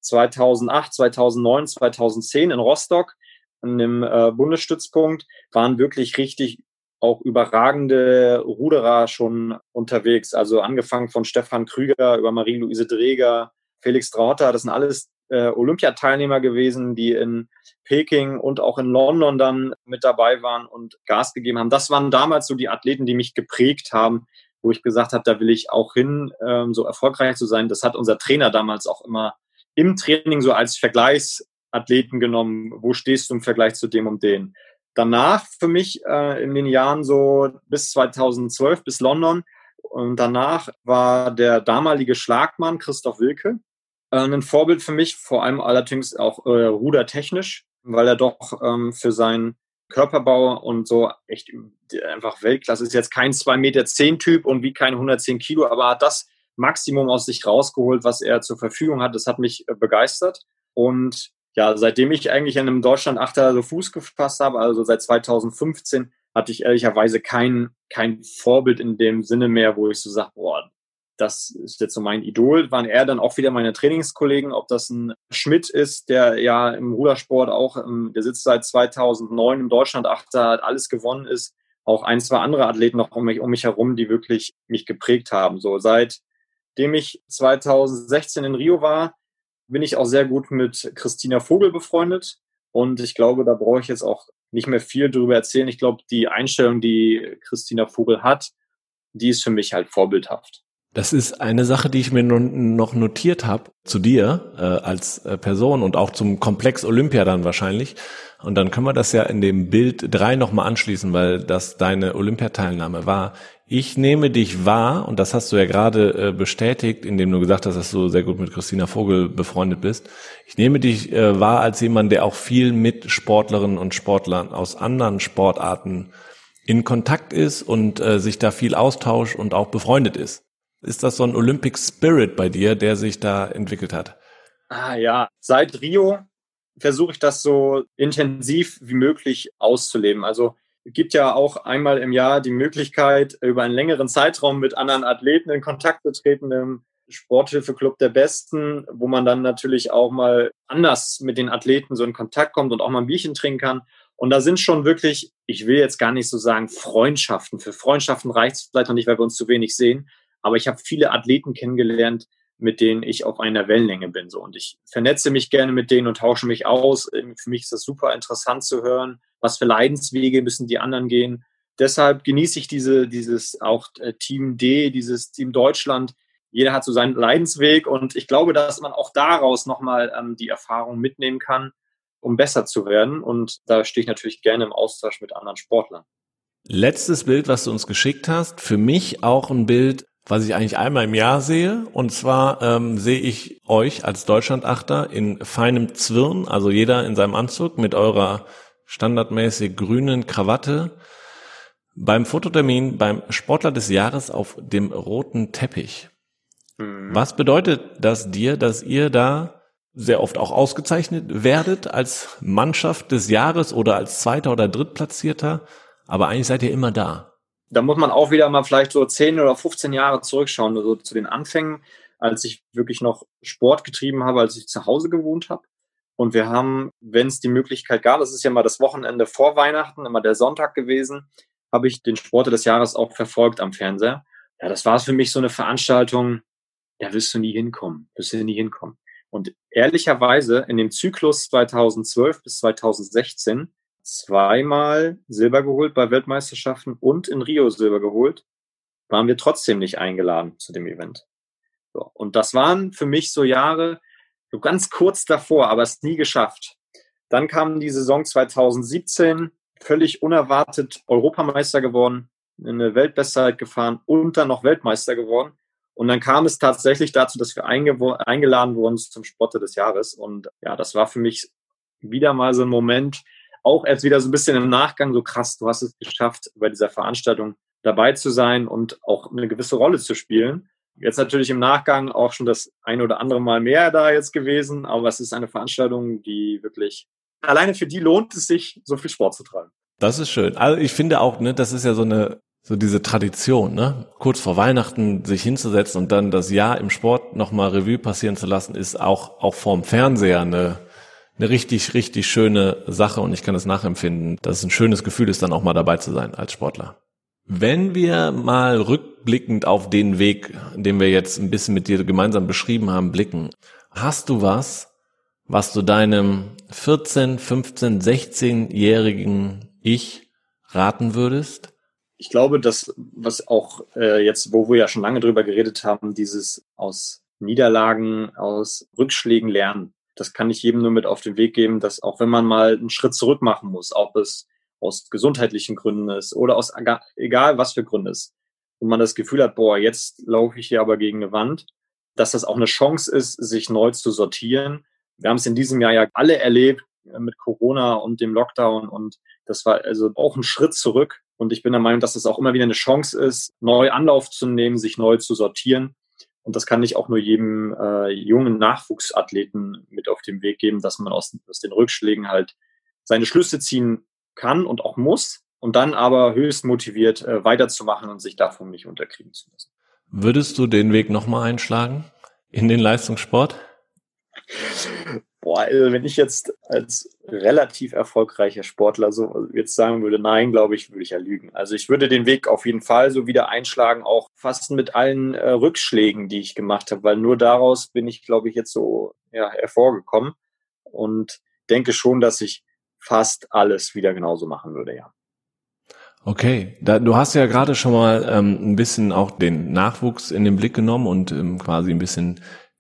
Speaker 1: 2008, 2009, 2010 in Rostock, an dem äh, Bundesstützpunkt, waren wirklich richtig auch überragende Ruderer schon unterwegs. Also angefangen von Stefan Krüger über Marie-Louise Dreger, Felix Trauter, das sind alles äh, Olympiateilnehmer gewesen, die in Peking und auch in London dann mit dabei waren und Gas gegeben haben. Das waren damals so die Athleten, die mich geprägt haben, wo ich gesagt habe, da will ich auch hin, ähm, so erfolgreich zu sein. Das hat unser Trainer damals auch immer im Training so als Vergleichsathleten genommen. Wo stehst du im Vergleich zu dem und den? Danach für mich äh, in den Jahren so bis 2012 bis London und danach war der damalige Schlagmann Christoph Wilke ein Vorbild für mich, vor allem allerdings auch äh, rudertechnisch, weil er doch ähm, für seinen Körperbau und so echt einfach Weltklasse ist. Jetzt kein 2,10 Meter zehn Typ und wie keine 110 Kilo, aber hat das Maximum aus sich rausgeholt, was er zur Verfügung hat. Das hat mich äh, begeistert. Und ja, seitdem ich eigentlich in einem Deutschland-Achter so Fuß gefasst habe, also seit 2015, hatte ich ehrlicherweise kein, kein Vorbild in dem Sinne mehr, wo ich so sage, boah, das ist jetzt so mein Idol, waren eher dann auch wieder meine Trainingskollegen, ob das ein Schmidt ist, der ja im Rudersport auch, ähm, der sitzt seit 2009 im Deutschland-Achter, hat alles gewonnen ist, auch ein, zwei andere Athleten noch um mich, um mich herum, die wirklich mich geprägt haben. So seitdem ich 2016 in Rio war, bin ich auch sehr gut mit Christina Vogel befreundet. Und ich glaube, da brauche ich jetzt auch nicht mehr viel darüber erzählen. Ich glaube, die Einstellung, die Christina Vogel hat, die ist für mich halt vorbildhaft.
Speaker 2: Das ist eine Sache, die ich mir noch notiert habe zu dir äh, als äh, Person und auch zum Komplex Olympia dann wahrscheinlich. Und dann können wir das ja in dem Bild drei nochmal anschließen, weil das deine Olympiateilnahme war. Ich nehme dich wahr, und das hast du ja gerade äh, bestätigt, indem du gesagt hast, dass du sehr gut mit Christina Vogel befreundet bist. Ich nehme dich äh, wahr als jemand, der auch viel mit Sportlerinnen und Sportlern aus anderen Sportarten in Kontakt ist und äh, sich da viel austauscht und auch befreundet ist. Ist das so ein Olympic Spirit bei dir, der sich da entwickelt hat?
Speaker 1: Ah ja, seit Rio versuche ich das so intensiv wie möglich auszuleben. Also es gibt ja auch einmal im Jahr die Möglichkeit, über einen längeren Zeitraum mit anderen Athleten in Kontakt zu treten im Sporthilfeclub der Besten, wo man dann natürlich auch mal anders mit den Athleten so in Kontakt kommt und auch mal ein Bierchen trinken kann. Und da sind schon wirklich, ich will jetzt gar nicht so sagen Freundschaften. Für Freundschaften reicht es vielleicht noch nicht, weil wir uns zu wenig sehen. Aber ich habe viele Athleten kennengelernt, mit denen ich auf einer Wellenlänge bin. So. Und ich vernetze mich gerne mit denen und tausche mich aus. Ähm, für mich ist das super interessant zu hören, was für Leidenswege müssen die anderen gehen. Deshalb genieße ich diese, dieses auch äh, Team D, dieses Team Deutschland. Jeder hat so seinen Leidensweg und ich glaube, dass man auch daraus nochmal ähm, die Erfahrung mitnehmen kann, um besser zu werden. Und da stehe ich natürlich gerne im Austausch mit anderen Sportlern.
Speaker 2: Letztes Bild, was du uns geschickt hast, für mich auch ein Bild was ich eigentlich einmal im Jahr sehe. Und zwar ähm, sehe ich euch als Deutschlandachter in feinem Zwirn, also jeder in seinem Anzug mit eurer standardmäßig grünen Krawatte beim Fototermin beim Sportler des Jahres auf dem roten Teppich. Mhm. Was bedeutet das dir, dass ihr da sehr oft auch ausgezeichnet werdet als Mannschaft des Jahres oder als Zweiter oder Drittplatzierter, aber eigentlich seid ihr immer da?
Speaker 1: Da muss man auch wieder mal vielleicht so 10 oder 15 Jahre zurückschauen, so zu den Anfängen, als ich wirklich noch Sport getrieben habe, als ich zu Hause gewohnt habe. Und wir haben, wenn es die Möglichkeit gab, das ist ja mal das Wochenende vor Weihnachten, immer der Sonntag gewesen, habe ich den Sportler des Jahres auch verfolgt am Fernseher. Ja, das war für mich so eine Veranstaltung, da wirst du nie hinkommen, wirst du nie hinkommen. Und ehrlicherweise in dem Zyklus 2012 bis 2016 zweimal Silber geholt bei Weltmeisterschaften und in Rio Silber geholt, waren wir trotzdem nicht eingeladen zu dem Event. So. Und das waren für mich so Jahre, so ganz kurz davor, aber es nie geschafft. Dann kam die Saison 2017, völlig unerwartet Europameister geworden, eine Weltbestzeit gefahren und dann noch Weltmeister geworden. Und dann kam es tatsächlich dazu, dass wir eingeladen wurden zum Sporte des Jahres. Und ja, das war für mich wieder mal so ein Moment, auch erst wieder so ein bisschen im Nachgang, so krass, du hast es geschafft, bei dieser Veranstaltung dabei zu sein und auch eine gewisse Rolle zu spielen. Jetzt natürlich im Nachgang auch schon das ein oder andere Mal mehr da jetzt gewesen, aber es ist eine Veranstaltung, die wirklich alleine für die lohnt es sich, so viel Sport zu treiben.
Speaker 2: Das ist schön. Also ich finde auch, ne, das ist ja so eine so diese Tradition, ne? Kurz vor Weihnachten sich hinzusetzen und dann das Jahr im Sport nochmal Revue passieren zu lassen, ist auch auch vorm Fernseher eine eine richtig richtig schöne Sache und ich kann es nachempfinden, dass es ein schönes Gefühl ist, dann auch mal dabei zu sein als Sportler. Wenn wir mal rückblickend auf den Weg, den wir jetzt ein bisschen mit dir gemeinsam beschrieben haben, blicken, hast du was, was du deinem 14, 15, 16-jährigen Ich raten würdest?
Speaker 1: Ich glaube, dass was auch äh, jetzt, wo wir ja schon lange drüber geredet haben, dieses aus Niederlagen, aus Rückschlägen lernen. Das kann ich jedem nur mit auf den Weg geben, dass auch wenn man mal einen Schritt zurück machen muss, ob es aus gesundheitlichen Gründen ist oder aus egal was für Gründe ist, und man das Gefühl hat, boah, jetzt laufe ich hier aber gegen eine Wand, dass das auch eine Chance ist, sich neu zu sortieren wir haben es in diesem Jahr ja alle erlebt äh, mit Corona und dem Lockdown und das war also auch ein Schritt zurück. Und ich bin der Meinung, dass es auch immer wieder eine Chance ist, neu Anlauf zu nehmen, sich neu zu sortieren. Und das kann ich auch nur jedem äh, jungen Nachwuchsathleten mit auf den Weg geben, dass man aus, aus den Rückschlägen halt seine Schlüsse ziehen kann und auch muss und dann aber höchst motiviert äh, weiterzumachen und sich davon nicht unterkriegen zu lassen.
Speaker 2: Würdest du den Weg nochmal einschlagen in den Leistungssport?
Speaker 1: Boah, wenn ich jetzt als relativ erfolgreicher Sportler so jetzt sagen würde, nein, glaube ich, würde ich ja lügen. Also ich würde den Weg auf jeden Fall so wieder einschlagen, auch fast mit allen äh, Rückschlägen, die ich gemacht habe, weil nur daraus bin ich, glaube ich, jetzt so ja, hervorgekommen und denke schon, dass ich fast alles wieder genauso machen würde, ja.
Speaker 2: Okay, da, du hast ja gerade schon mal ähm, ein bisschen auch den Nachwuchs in den Blick genommen und ähm, quasi ein bisschen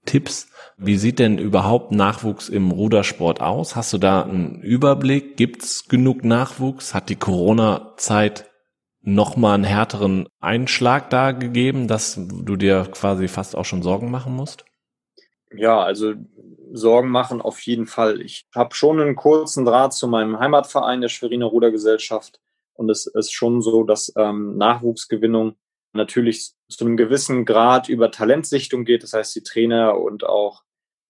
Speaker 2: Tipps. Wie sieht denn überhaupt Nachwuchs im Rudersport aus? Hast du da einen Überblick? Gibt's genug Nachwuchs? Hat die Corona-Zeit nochmal einen härteren Einschlag da gegeben, dass du dir quasi fast auch schon Sorgen machen musst?
Speaker 1: Ja, also Sorgen machen auf jeden Fall. Ich habe schon einen kurzen Draht zu meinem Heimatverein, der Schweriner Rudergesellschaft. Und es ist schon so, dass ähm, Nachwuchsgewinnung natürlich zu einem gewissen Grad über Talentsichtung geht. Das heißt, die Trainer und auch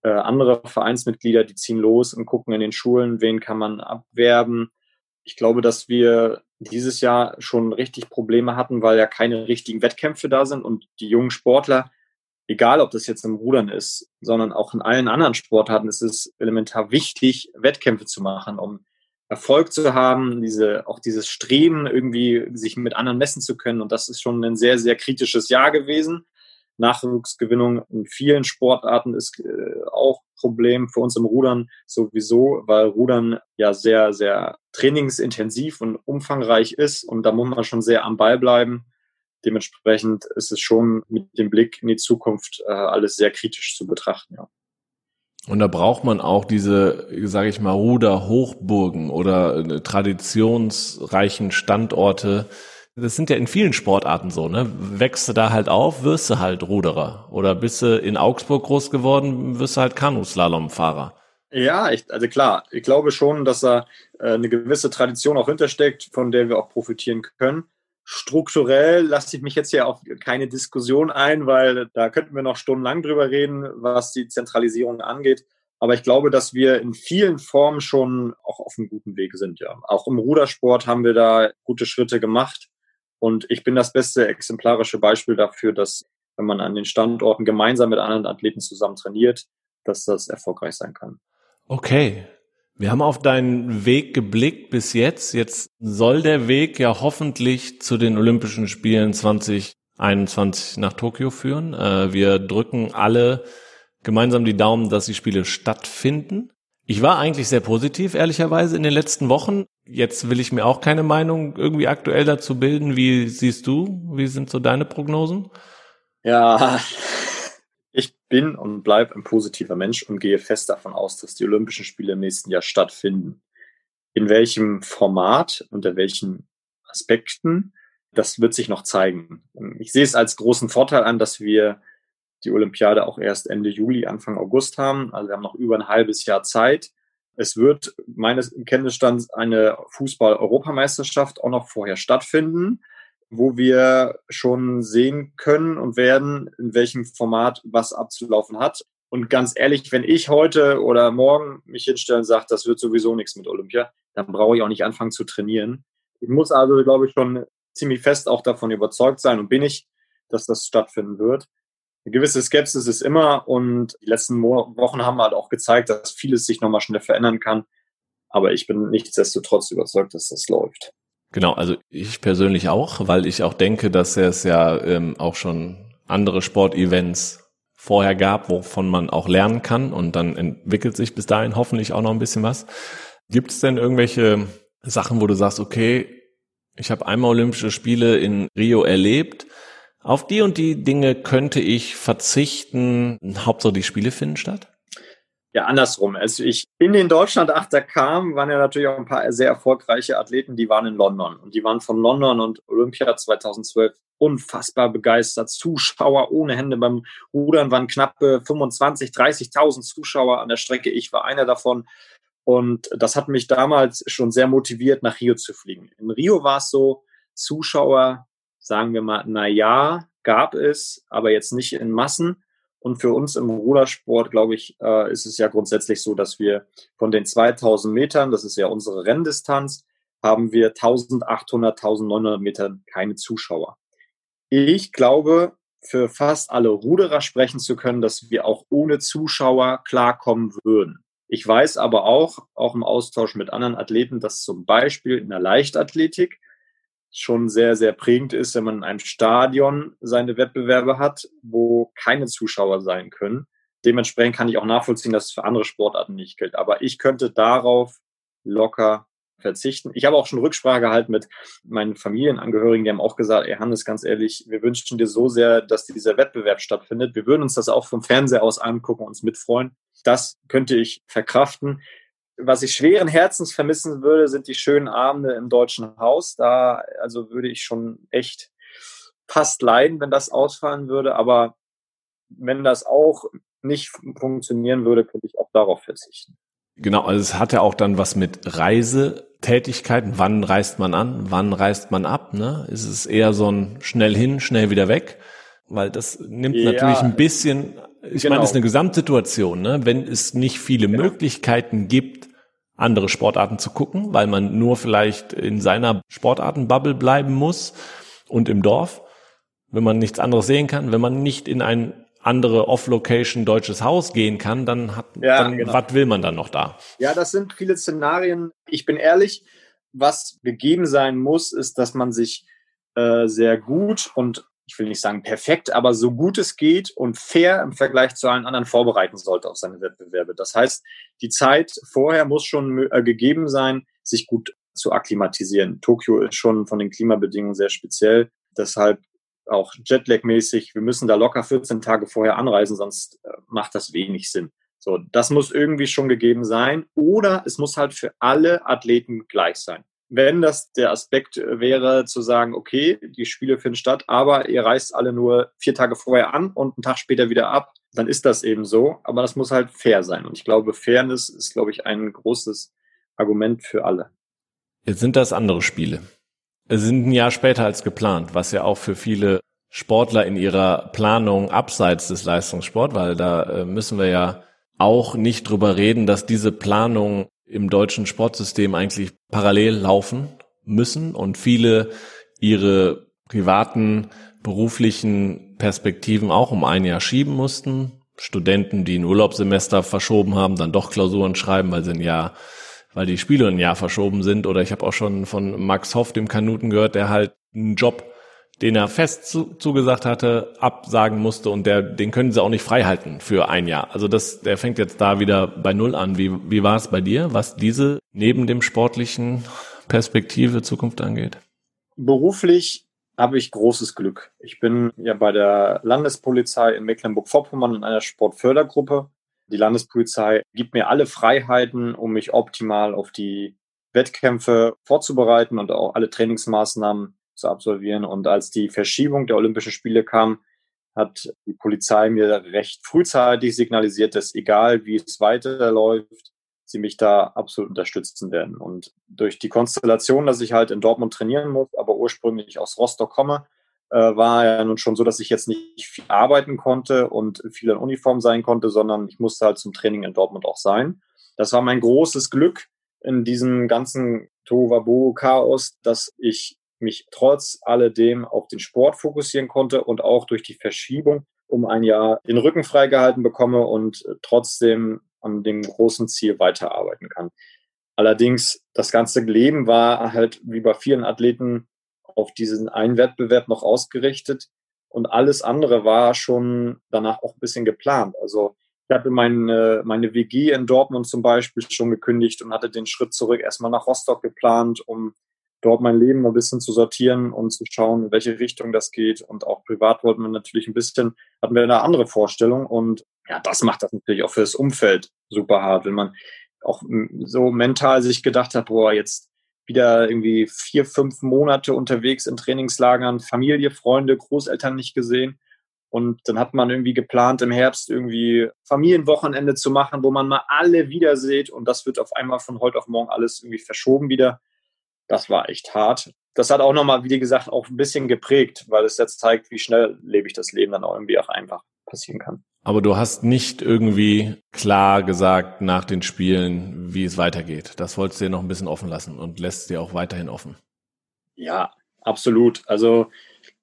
Speaker 1: äh, andere Vereinsmitglieder, die ziehen los und gucken in den Schulen, wen kann man abwerben. Ich glaube, dass wir dieses Jahr schon richtig Probleme hatten, weil ja keine richtigen Wettkämpfe da sind und die jungen Sportler, egal ob das jetzt im Rudern ist, sondern auch in allen anderen Sportarten, ist es elementar wichtig, Wettkämpfe zu machen, um Erfolg zu haben, diese, auch dieses Streben, irgendwie sich mit anderen messen zu können. Und das ist schon ein sehr, sehr kritisches Jahr gewesen. Nachwuchsgewinnung in vielen Sportarten ist äh, auch Problem für uns im Rudern sowieso, weil Rudern ja sehr, sehr trainingsintensiv und umfangreich ist und da muss man schon sehr am Ball bleiben. Dementsprechend ist es schon mit dem Blick in die Zukunft äh, alles sehr kritisch zu betrachten, ja.
Speaker 2: Und da braucht man auch diese, sage ich mal, Ruderhochburgen oder äh, traditionsreichen Standorte. Das sind ja in vielen Sportarten so, ne? Wächst du da halt auf, wirst du halt Ruderer. Oder bist du in Augsburg groß geworden, wirst du halt Kanuslalomfahrer.
Speaker 1: Ja, ich, also klar, ich glaube schon, dass da äh, eine gewisse Tradition auch hintersteckt, von der wir auch profitieren können. Strukturell lasse ich mich jetzt hier auf keine Diskussion ein, weil da könnten wir noch stundenlang drüber reden, was die Zentralisierung angeht. Aber ich glaube, dass wir in vielen Formen schon auch auf einem guten Weg sind, ja. Auch im Rudersport haben wir da gute Schritte gemacht. Und ich bin das beste exemplarische Beispiel dafür, dass wenn man an den Standorten gemeinsam mit anderen Athleten zusammen trainiert, dass das erfolgreich sein kann.
Speaker 2: Okay. Wir haben auf deinen Weg geblickt bis jetzt. Jetzt soll der Weg ja hoffentlich zu den Olympischen Spielen 2021 nach Tokio führen. Äh, wir drücken alle gemeinsam die Daumen, dass die Spiele stattfinden. Ich war eigentlich sehr positiv, ehrlicherweise, in den letzten Wochen. Jetzt will ich mir auch keine Meinung irgendwie aktuell dazu bilden. Wie siehst du? Wie sind so deine Prognosen?
Speaker 1: Ja, bin und bleibe ein positiver Mensch und gehe fest davon aus, dass die Olympischen Spiele im nächsten Jahr stattfinden. In welchem Format, unter welchen Aspekten, das wird sich noch zeigen. Ich sehe es als großen Vorteil an, dass wir die Olympiade auch erst Ende Juli, Anfang August haben. Also wir haben noch über ein halbes Jahr Zeit. Es wird meines Kenntnisstands eine Fußball-Europameisterschaft auch noch vorher stattfinden wo wir schon sehen können und werden, in welchem Format was abzulaufen hat. Und ganz ehrlich, wenn ich heute oder morgen mich hinstellen und sage, das wird sowieso nichts mit Olympia, dann brauche ich auch nicht anfangen zu trainieren. Ich muss also, glaube ich, schon ziemlich fest auch davon überzeugt sein und bin ich, dass das stattfinden wird. Eine gewisse Skepsis ist immer und die letzten Wochen haben halt auch gezeigt, dass vieles sich nochmal schnell verändern kann. Aber ich bin nichtsdestotrotz überzeugt, dass das läuft.
Speaker 2: Genau, also ich persönlich auch, weil ich auch denke, dass es ja ähm, auch schon andere Sportevents vorher gab, wovon man auch lernen kann und dann entwickelt sich bis dahin hoffentlich auch noch ein bisschen was. Gibt es denn irgendwelche Sachen, wo du sagst, okay, ich habe einmal Olympische Spiele in Rio erlebt, auf die und die Dinge könnte ich verzichten, Hauptsache die Spiele finden statt?
Speaker 1: Ja, andersrum. Als ich in den Deutschland-Achter kam, waren ja natürlich auch ein paar sehr erfolgreiche Athleten, die waren in London. Und die waren von London und Olympia 2012 unfassbar begeistert. Zuschauer ohne Hände beim Rudern waren knappe 25, 30.000 Zuschauer an der Strecke. Ich war einer davon. Und das hat mich damals schon sehr motiviert, nach Rio zu fliegen. In Rio war es so, Zuschauer, sagen wir mal, na ja, gab es, aber jetzt nicht in Massen. Und für uns im Rudersport, glaube ich, äh, ist es ja grundsätzlich so, dass wir von den 2000 Metern, das ist ja unsere Renndistanz, haben wir 1800, 1900 Metern keine Zuschauer. Ich glaube, für fast alle Ruderer sprechen zu können, dass wir auch ohne Zuschauer klarkommen würden. Ich weiß aber auch, auch im Austausch mit anderen Athleten, dass zum Beispiel in der Leichtathletik schon sehr, sehr prägend ist, wenn man in einem Stadion seine Wettbewerbe hat, wo keine Zuschauer sein können. Dementsprechend kann ich auch nachvollziehen, dass es für andere Sportarten nicht gilt. Aber ich könnte darauf locker verzichten. Ich habe auch schon Rücksprache gehalten mit meinen Familienangehörigen, die haben auch gesagt, ey Hannes, ganz ehrlich, wir wünschen dir so sehr, dass dieser Wettbewerb stattfindet. Wir würden uns das auch vom Fernseher aus angucken, uns mitfreuen. Das könnte ich verkraften was ich schweren Herzens vermissen würde, sind die schönen Abende im Deutschen Haus. Da also würde ich schon echt fast leiden, wenn das ausfallen würde. Aber wenn das auch nicht funktionieren würde, könnte ich auch darauf verzichten.
Speaker 2: Genau, also es hat ja auch dann was mit Reisetätigkeiten. Wann reist man an? Wann reist man ab? Ne? Ist es eher so ein schnell hin, schnell wieder weg? Weil das nimmt ja, natürlich ein bisschen, ich genau. meine, das ist eine Gesamtsituation, ne? Wenn es nicht viele genau. Möglichkeiten gibt, andere Sportarten zu gucken, weil man nur vielleicht in seiner Sportartenbubble bleiben muss und im Dorf, wenn man nichts anderes sehen kann, wenn man nicht in ein andere Off-Location deutsches Haus gehen kann, dann hat, ja, dann, genau. was will man dann noch da?
Speaker 1: Ja, das sind viele Szenarien. Ich bin ehrlich, was gegeben sein muss, ist, dass man sich äh, sehr gut und ich will nicht sagen perfekt, aber so gut es geht und fair im Vergleich zu allen anderen vorbereiten sollte auf seine Wettbewerbe. Das heißt, die Zeit vorher muss schon äh, gegeben sein, sich gut zu akklimatisieren. Tokio ist schon von den Klimabedingungen sehr speziell. Deshalb auch Jetlag-mäßig, wir müssen da locker 14 Tage vorher anreisen, sonst äh, macht das wenig Sinn. So, das muss irgendwie schon gegeben sein. Oder es muss halt für alle Athleten gleich sein wenn das der Aspekt wäre, zu sagen, okay, die Spiele finden statt, aber ihr reist alle nur vier Tage vorher an und einen Tag später wieder ab, dann ist das eben so. Aber das muss halt fair sein. Und ich glaube, Fairness ist, glaube ich, ein großes Argument für alle.
Speaker 2: Jetzt sind das andere Spiele. Es sind ein Jahr später als geplant, was ja auch für viele Sportler in ihrer Planung abseits des Leistungssport, weil da äh, müssen wir ja auch nicht drüber reden, dass diese Planungen im deutschen Sportsystem eigentlich parallel laufen müssen und viele ihre privaten beruflichen Perspektiven auch um ein Jahr schieben mussten. Studenten, die ein Urlaubssemester verschoben haben, dann doch Klausuren schreiben, weil sie ein Jahr, weil die Spiele ein Jahr verschoben sind. Oder ich habe auch schon von Max Hoff, dem Kanuten, gehört, der halt einen Job den er fest zu, zugesagt hatte, absagen musste und der, den können sie auch nicht frei halten für ein Jahr. Also das, der fängt jetzt da wieder bei Null an. Wie, wie war es bei dir, was diese neben dem sportlichen Perspektive Zukunft angeht?
Speaker 1: Beruflich habe ich großes Glück. Ich bin ja bei der Landespolizei in Mecklenburg-Vorpommern in einer Sportfördergruppe. Die Landespolizei gibt mir alle Freiheiten, um mich optimal auf die Wettkämpfe vorzubereiten und auch alle Trainingsmaßnahmen zu absolvieren. Und als die Verschiebung der Olympischen Spiele kam, hat die Polizei mir recht frühzeitig signalisiert, dass egal wie es weiterläuft, sie mich da absolut unterstützen werden. Und durch die Konstellation, dass ich halt in Dortmund trainieren muss, aber ursprünglich aus Rostock komme, äh, war ja nun schon so, dass ich jetzt nicht viel arbeiten konnte und viel in Uniform sein konnte, sondern ich musste halt zum Training in Dortmund auch sein. Das war mein großes Glück in diesem ganzen Tohuwabohu-Chaos, dass ich mich trotz alledem auf den Sport fokussieren konnte und auch durch die Verschiebung um ein Jahr den Rücken freigehalten bekomme und trotzdem an dem großen Ziel weiterarbeiten kann. Allerdings, das ganze Leben war halt wie bei vielen Athleten auf diesen einen Wettbewerb noch ausgerichtet und alles andere war schon danach auch ein bisschen geplant. Also ich hatte meine, meine WG in Dortmund zum Beispiel schon gekündigt und hatte den Schritt zurück erstmal nach Rostock geplant, um dort mein Leben ein bisschen zu sortieren und zu schauen, in welche Richtung das geht. Und auch privat wollten wir natürlich ein bisschen, hatten wir eine andere Vorstellung. Und ja, das macht das natürlich auch für das Umfeld super hart, wenn man auch so mental sich gedacht hat, boah, jetzt wieder irgendwie vier, fünf Monate unterwegs in Trainingslagern, Familie, Freunde, Großeltern nicht gesehen. Und dann hat man irgendwie geplant, im Herbst irgendwie Familienwochenende zu machen, wo man mal alle wieder sieht. Und das wird auf einmal von heute auf morgen alles irgendwie verschoben wieder das war echt hart. Das hat auch nochmal, wie gesagt, auch ein bisschen geprägt, weil es jetzt zeigt, wie schnell lebe ich das Leben dann auch irgendwie auch einfach passieren kann.
Speaker 2: Aber du hast nicht irgendwie klar gesagt nach den Spielen, wie es weitergeht. Das wolltest du dir noch ein bisschen offen lassen und lässt dir auch weiterhin offen.
Speaker 1: Ja, absolut. Also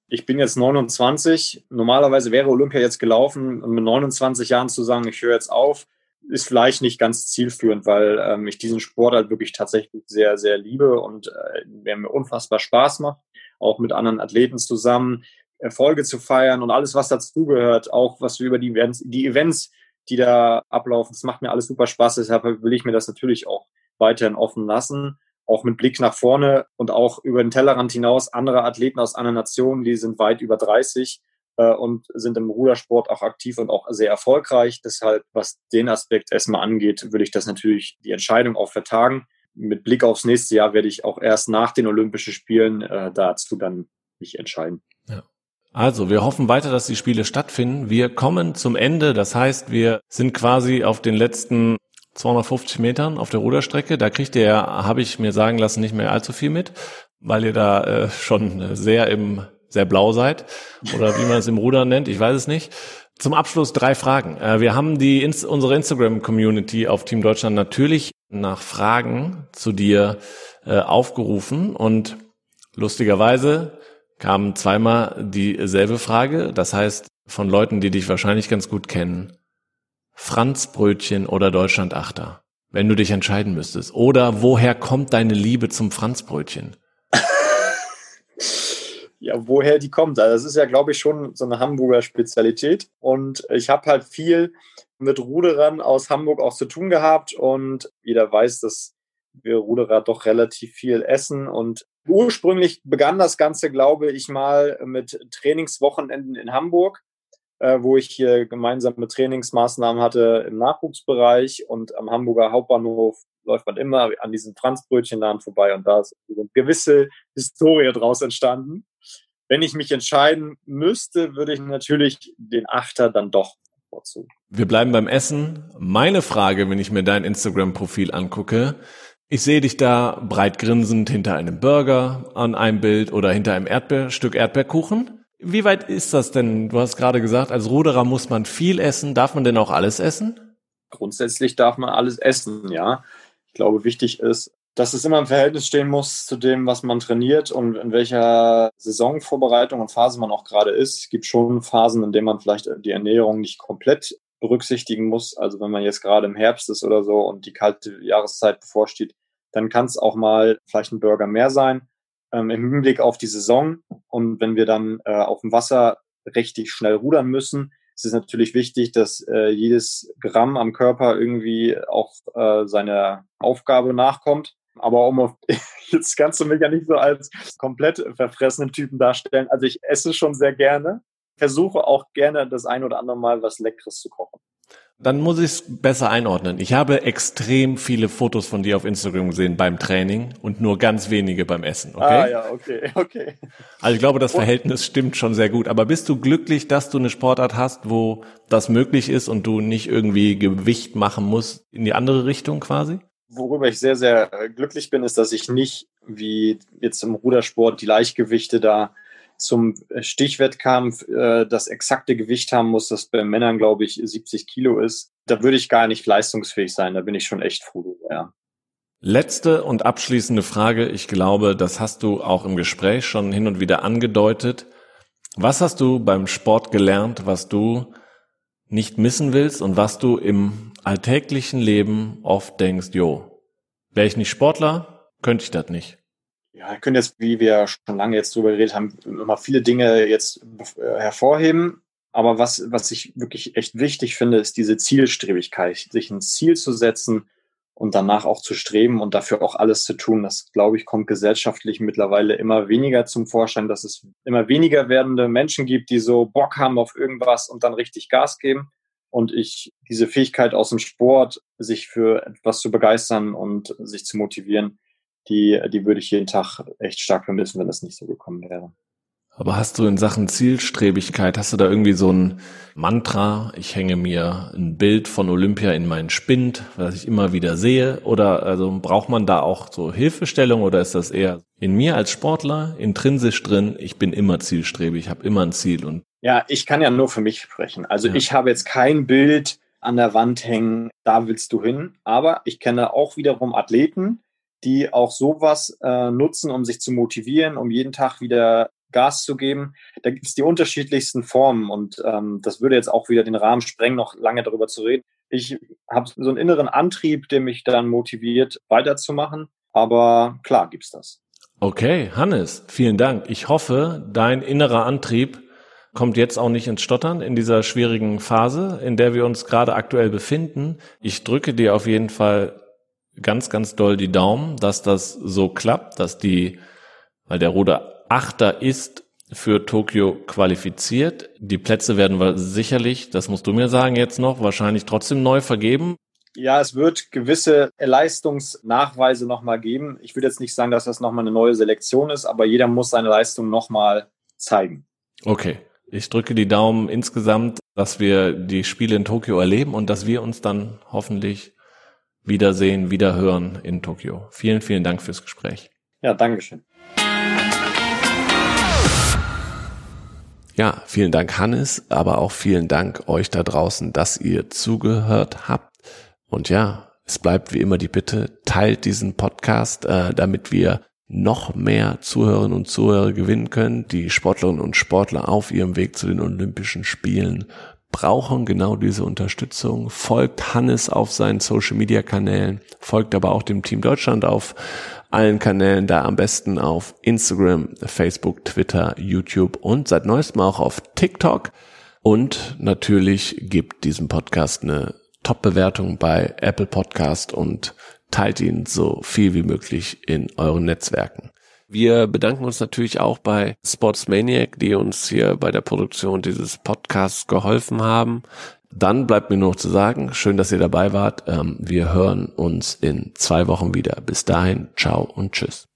Speaker 1: ich bin jetzt 29. Normalerweise wäre Olympia jetzt gelaufen und mit 29 Jahren zu sagen, ich höre jetzt auf, ist vielleicht nicht ganz zielführend, weil ähm, ich diesen Sport halt wirklich tatsächlich sehr, sehr liebe und äh, der mir unfassbar Spaß macht, auch mit anderen Athleten zusammen Erfolge zu feiern und alles, was dazugehört, auch was wir über die Events, die Events, die da ablaufen, das macht mir alles super Spaß, deshalb will ich mir das natürlich auch weiterhin offen lassen, auch mit Blick nach vorne und auch über den Tellerrand hinaus. Andere Athleten aus anderen Nationen, die sind weit über 30, äh, und sind im Rudersport auch aktiv und auch sehr erfolgreich. Deshalb, was den Aspekt erstmal angeht, würde ich das natürlich die Entscheidung auch vertagen. Mit Blick aufs nächste Jahr werde ich auch erst nach den Olympischen Spielen äh, dazu dann mich entscheiden.
Speaker 2: Ja. Also, wir hoffen weiter, dass die Spiele stattfinden. Wir kommen zum Ende. Das heißt, wir sind quasi auf den letzten 250 Metern auf der Ruderstrecke. Da kriegt ihr, habe ich mir sagen lassen, nicht mehr allzu viel mit, weil ihr da äh, schon sehr im sehr blau seid oder wie man es im Ruder nennt, ich weiß es nicht. Zum Abschluss drei Fragen. Äh, wir haben die unsere Instagram-Community auf Team Deutschland natürlich nach Fragen zu dir äh, aufgerufen und lustigerweise kam zweimal dieselbe Frage. Das heißt von Leuten, die dich wahrscheinlich ganz gut kennen. Franzbrötchen oder Deutschlandachter, wenn du dich entscheiden müsstest. Oder woher kommt deine Liebe zum Franzbrötchen? [LAUGHS]
Speaker 1: ja, woher die kommt. Also das ist ja, glaube ich, schon so eine Hamburger Spezialität. Und ich habe halt viel mit Ruderern aus Hamburg auch zu tun gehabt. Und jeder weiß, dass wir Ruderer doch relativ viel essen. Und ursprünglich begann das Ganze, glaube ich, mal mit Trainingswochenenden in Hamburg, äh, wo ich hier gemeinsame Trainingsmaßnahmen hatte im Nachwuchsbereich. Und am Hamburger Hauptbahnhof läuft man immer an diesen Franzbrötchenladen vorbei. Und da ist eine gewisse Historie draus entstanden. Wenn ich mich entscheiden müsste, würde ich natürlich den Achter dann doch
Speaker 2: bevorzugen. Wir bleiben beim Essen. Meine Frage, wenn ich mir dein Instagram-Profil angucke, Ich sehe dich da breit grinsend hinter einem Burger an einem Bild oder hinter einem Erdbeer, Stück Erdbeerkuchen. Wie weit ist das denn? Du hast gerade gesagt, als Ruderer muss man viel essen. Darf man denn auch alles essen?
Speaker 1: Grundsätzlich darf man alles essen, ja. Ich glaube, wichtig ist, dass es immer im Verhältnis stehen muss zu dem, was man trainiert und in welcher Saisonvorbereitung und Phase man auch gerade ist. Es gibt schon Phasen, in denen man vielleicht die Ernährung nicht komplett berücksichtigen muss. Also wenn man jetzt gerade im Herbst ist oder so und die kalte Jahreszeit bevorsteht, dann kann es auch mal vielleicht ein Burger mehr sein ähm, im Hinblick auf die Saison. Und wenn wir dann äh, auf dem Wasser richtig schnell rudern müssen, ist es natürlich wichtig, dass äh, jedes Gramm am Körper irgendwie auch äh, seiner Aufgabe nachkommt. Aber um auf, jetzt kannst du mich ja nicht so als komplett verfressenen Typen darstellen. Also ich esse schon sehr gerne, versuche auch gerne das ein oder andere Mal was Leckeres zu kochen.
Speaker 2: Dann muss ich es besser einordnen. Ich habe extrem viele Fotos von dir auf Instagram gesehen beim Training und nur ganz wenige beim Essen. Okay?
Speaker 1: Ah ja, okay, [LAUGHS] okay.
Speaker 2: Also ich glaube, das Verhältnis stimmt schon sehr gut. Aber bist du glücklich, dass du eine Sportart hast, wo das möglich ist und du nicht irgendwie Gewicht machen musst in die andere Richtung quasi?
Speaker 1: Worüber ich sehr, sehr glücklich bin, ist, dass ich nicht wie jetzt im Rudersport die Leichtgewichte da zum Stichwettkampf äh, das exakte Gewicht haben muss, das bei Männern, glaube ich, 70 Kilo ist, da würde ich gar nicht leistungsfähig sein. Da bin ich schon echt froh ja.
Speaker 2: Letzte und abschließende Frage. Ich glaube, das hast du auch im Gespräch schon hin und wieder angedeutet. Was hast du beim Sport gelernt, was du nicht missen willst und was du im alltäglichen Leben oft denkst, jo, wäre ich nicht Sportler, könnte ich das nicht.
Speaker 1: Ja, wir können jetzt, wie wir schon lange jetzt drüber geredet haben, immer viele Dinge jetzt hervorheben. Aber was, was ich wirklich echt wichtig finde, ist diese Zielstrebigkeit, sich ein Ziel zu setzen und danach auch zu streben und dafür auch alles zu tun. Das, glaube ich, kommt gesellschaftlich mittlerweile immer weniger zum Vorschein, dass es immer weniger werdende Menschen gibt, die so Bock haben auf irgendwas und dann richtig Gas geben. Und ich diese Fähigkeit aus dem Sport, sich für etwas zu begeistern und sich zu motivieren, die, die würde ich jeden Tag echt stark vermissen, wenn das nicht so gekommen wäre.
Speaker 2: Aber hast du in Sachen Zielstrebigkeit, hast du da irgendwie so ein Mantra? Ich hänge mir ein Bild von Olympia in meinen Spind, was ich immer wieder sehe. Oder also braucht man da auch so Hilfestellung oder ist das eher in mir als Sportler intrinsisch drin? Ich bin immer zielstrebig, ich habe immer ein Ziel und
Speaker 1: ja, ich kann ja nur für mich sprechen. Also ja. ich habe jetzt kein Bild an der Wand hängen, da willst du hin. Aber ich kenne auch wiederum Athleten, die auch sowas äh, nutzen, um sich zu motivieren, um jeden Tag wieder Gas zu geben. Da gibt es die unterschiedlichsten Formen und ähm, das würde jetzt auch wieder den Rahmen sprengen, noch lange darüber zu reden. Ich habe so einen inneren Antrieb, der mich dann motiviert, weiterzumachen. Aber klar gibt's das.
Speaker 2: Okay, Hannes, vielen Dank. Ich hoffe, dein innerer Antrieb kommt jetzt auch nicht ins Stottern in dieser schwierigen Phase, in der wir uns gerade aktuell befinden. Ich drücke dir auf jeden Fall ganz, ganz doll die Daumen, dass das so klappt, dass die, weil der Ruder Achter ist, für Tokio qualifiziert. Die Plätze werden wir sicherlich, das musst du mir sagen jetzt noch, wahrscheinlich trotzdem neu vergeben.
Speaker 1: Ja, es wird gewisse Leistungsnachweise nochmal geben. Ich würde jetzt nicht sagen, dass das nochmal eine neue Selektion ist, aber jeder muss seine Leistung nochmal zeigen.
Speaker 2: Okay. Ich drücke die Daumen insgesamt, dass wir die Spiele in Tokio erleben und dass wir uns dann hoffentlich wiedersehen, wiederhören in Tokio. Vielen, vielen Dank fürs Gespräch.
Speaker 1: Ja, Dankeschön.
Speaker 2: Ja, vielen Dank Hannes, aber auch vielen Dank euch da draußen, dass ihr zugehört habt. Und ja, es bleibt wie immer die Bitte, teilt diesen Podcast, äh, damit wir noch mehr Zuhörerinnen und Zuhörer gewinnen können. Die Sportlerinnen und Sportler auf ihrem Weg zu den Olympischen Spielen brauchen genau diese Unterstützung. Folgt Hannes auf seinen Social Media Kanälen, folgt aber auch dem Team Deutschland auf allen Kanälen, da am besten auf Instagram, Facebook, Twitter, YouTube und seit neuestem auch auf TikTok. Und natürlich gibt diesem Podcast eine Top-Bewertung bei Apple Podcast und teilt ihn so viel wie möglich in euren Netzwerken. Wir bedanken uns natürlich auch bei Sportsmaniac, die uns hier bei der Produktion dieses Podcasts geholfen haben. Dann bleibt mir nur noch zu sagen, schön, dass ihr dabei wart. Ähm, wir hören uns in zwei Wochen wieder. Bis dahin, ciao und tschüss.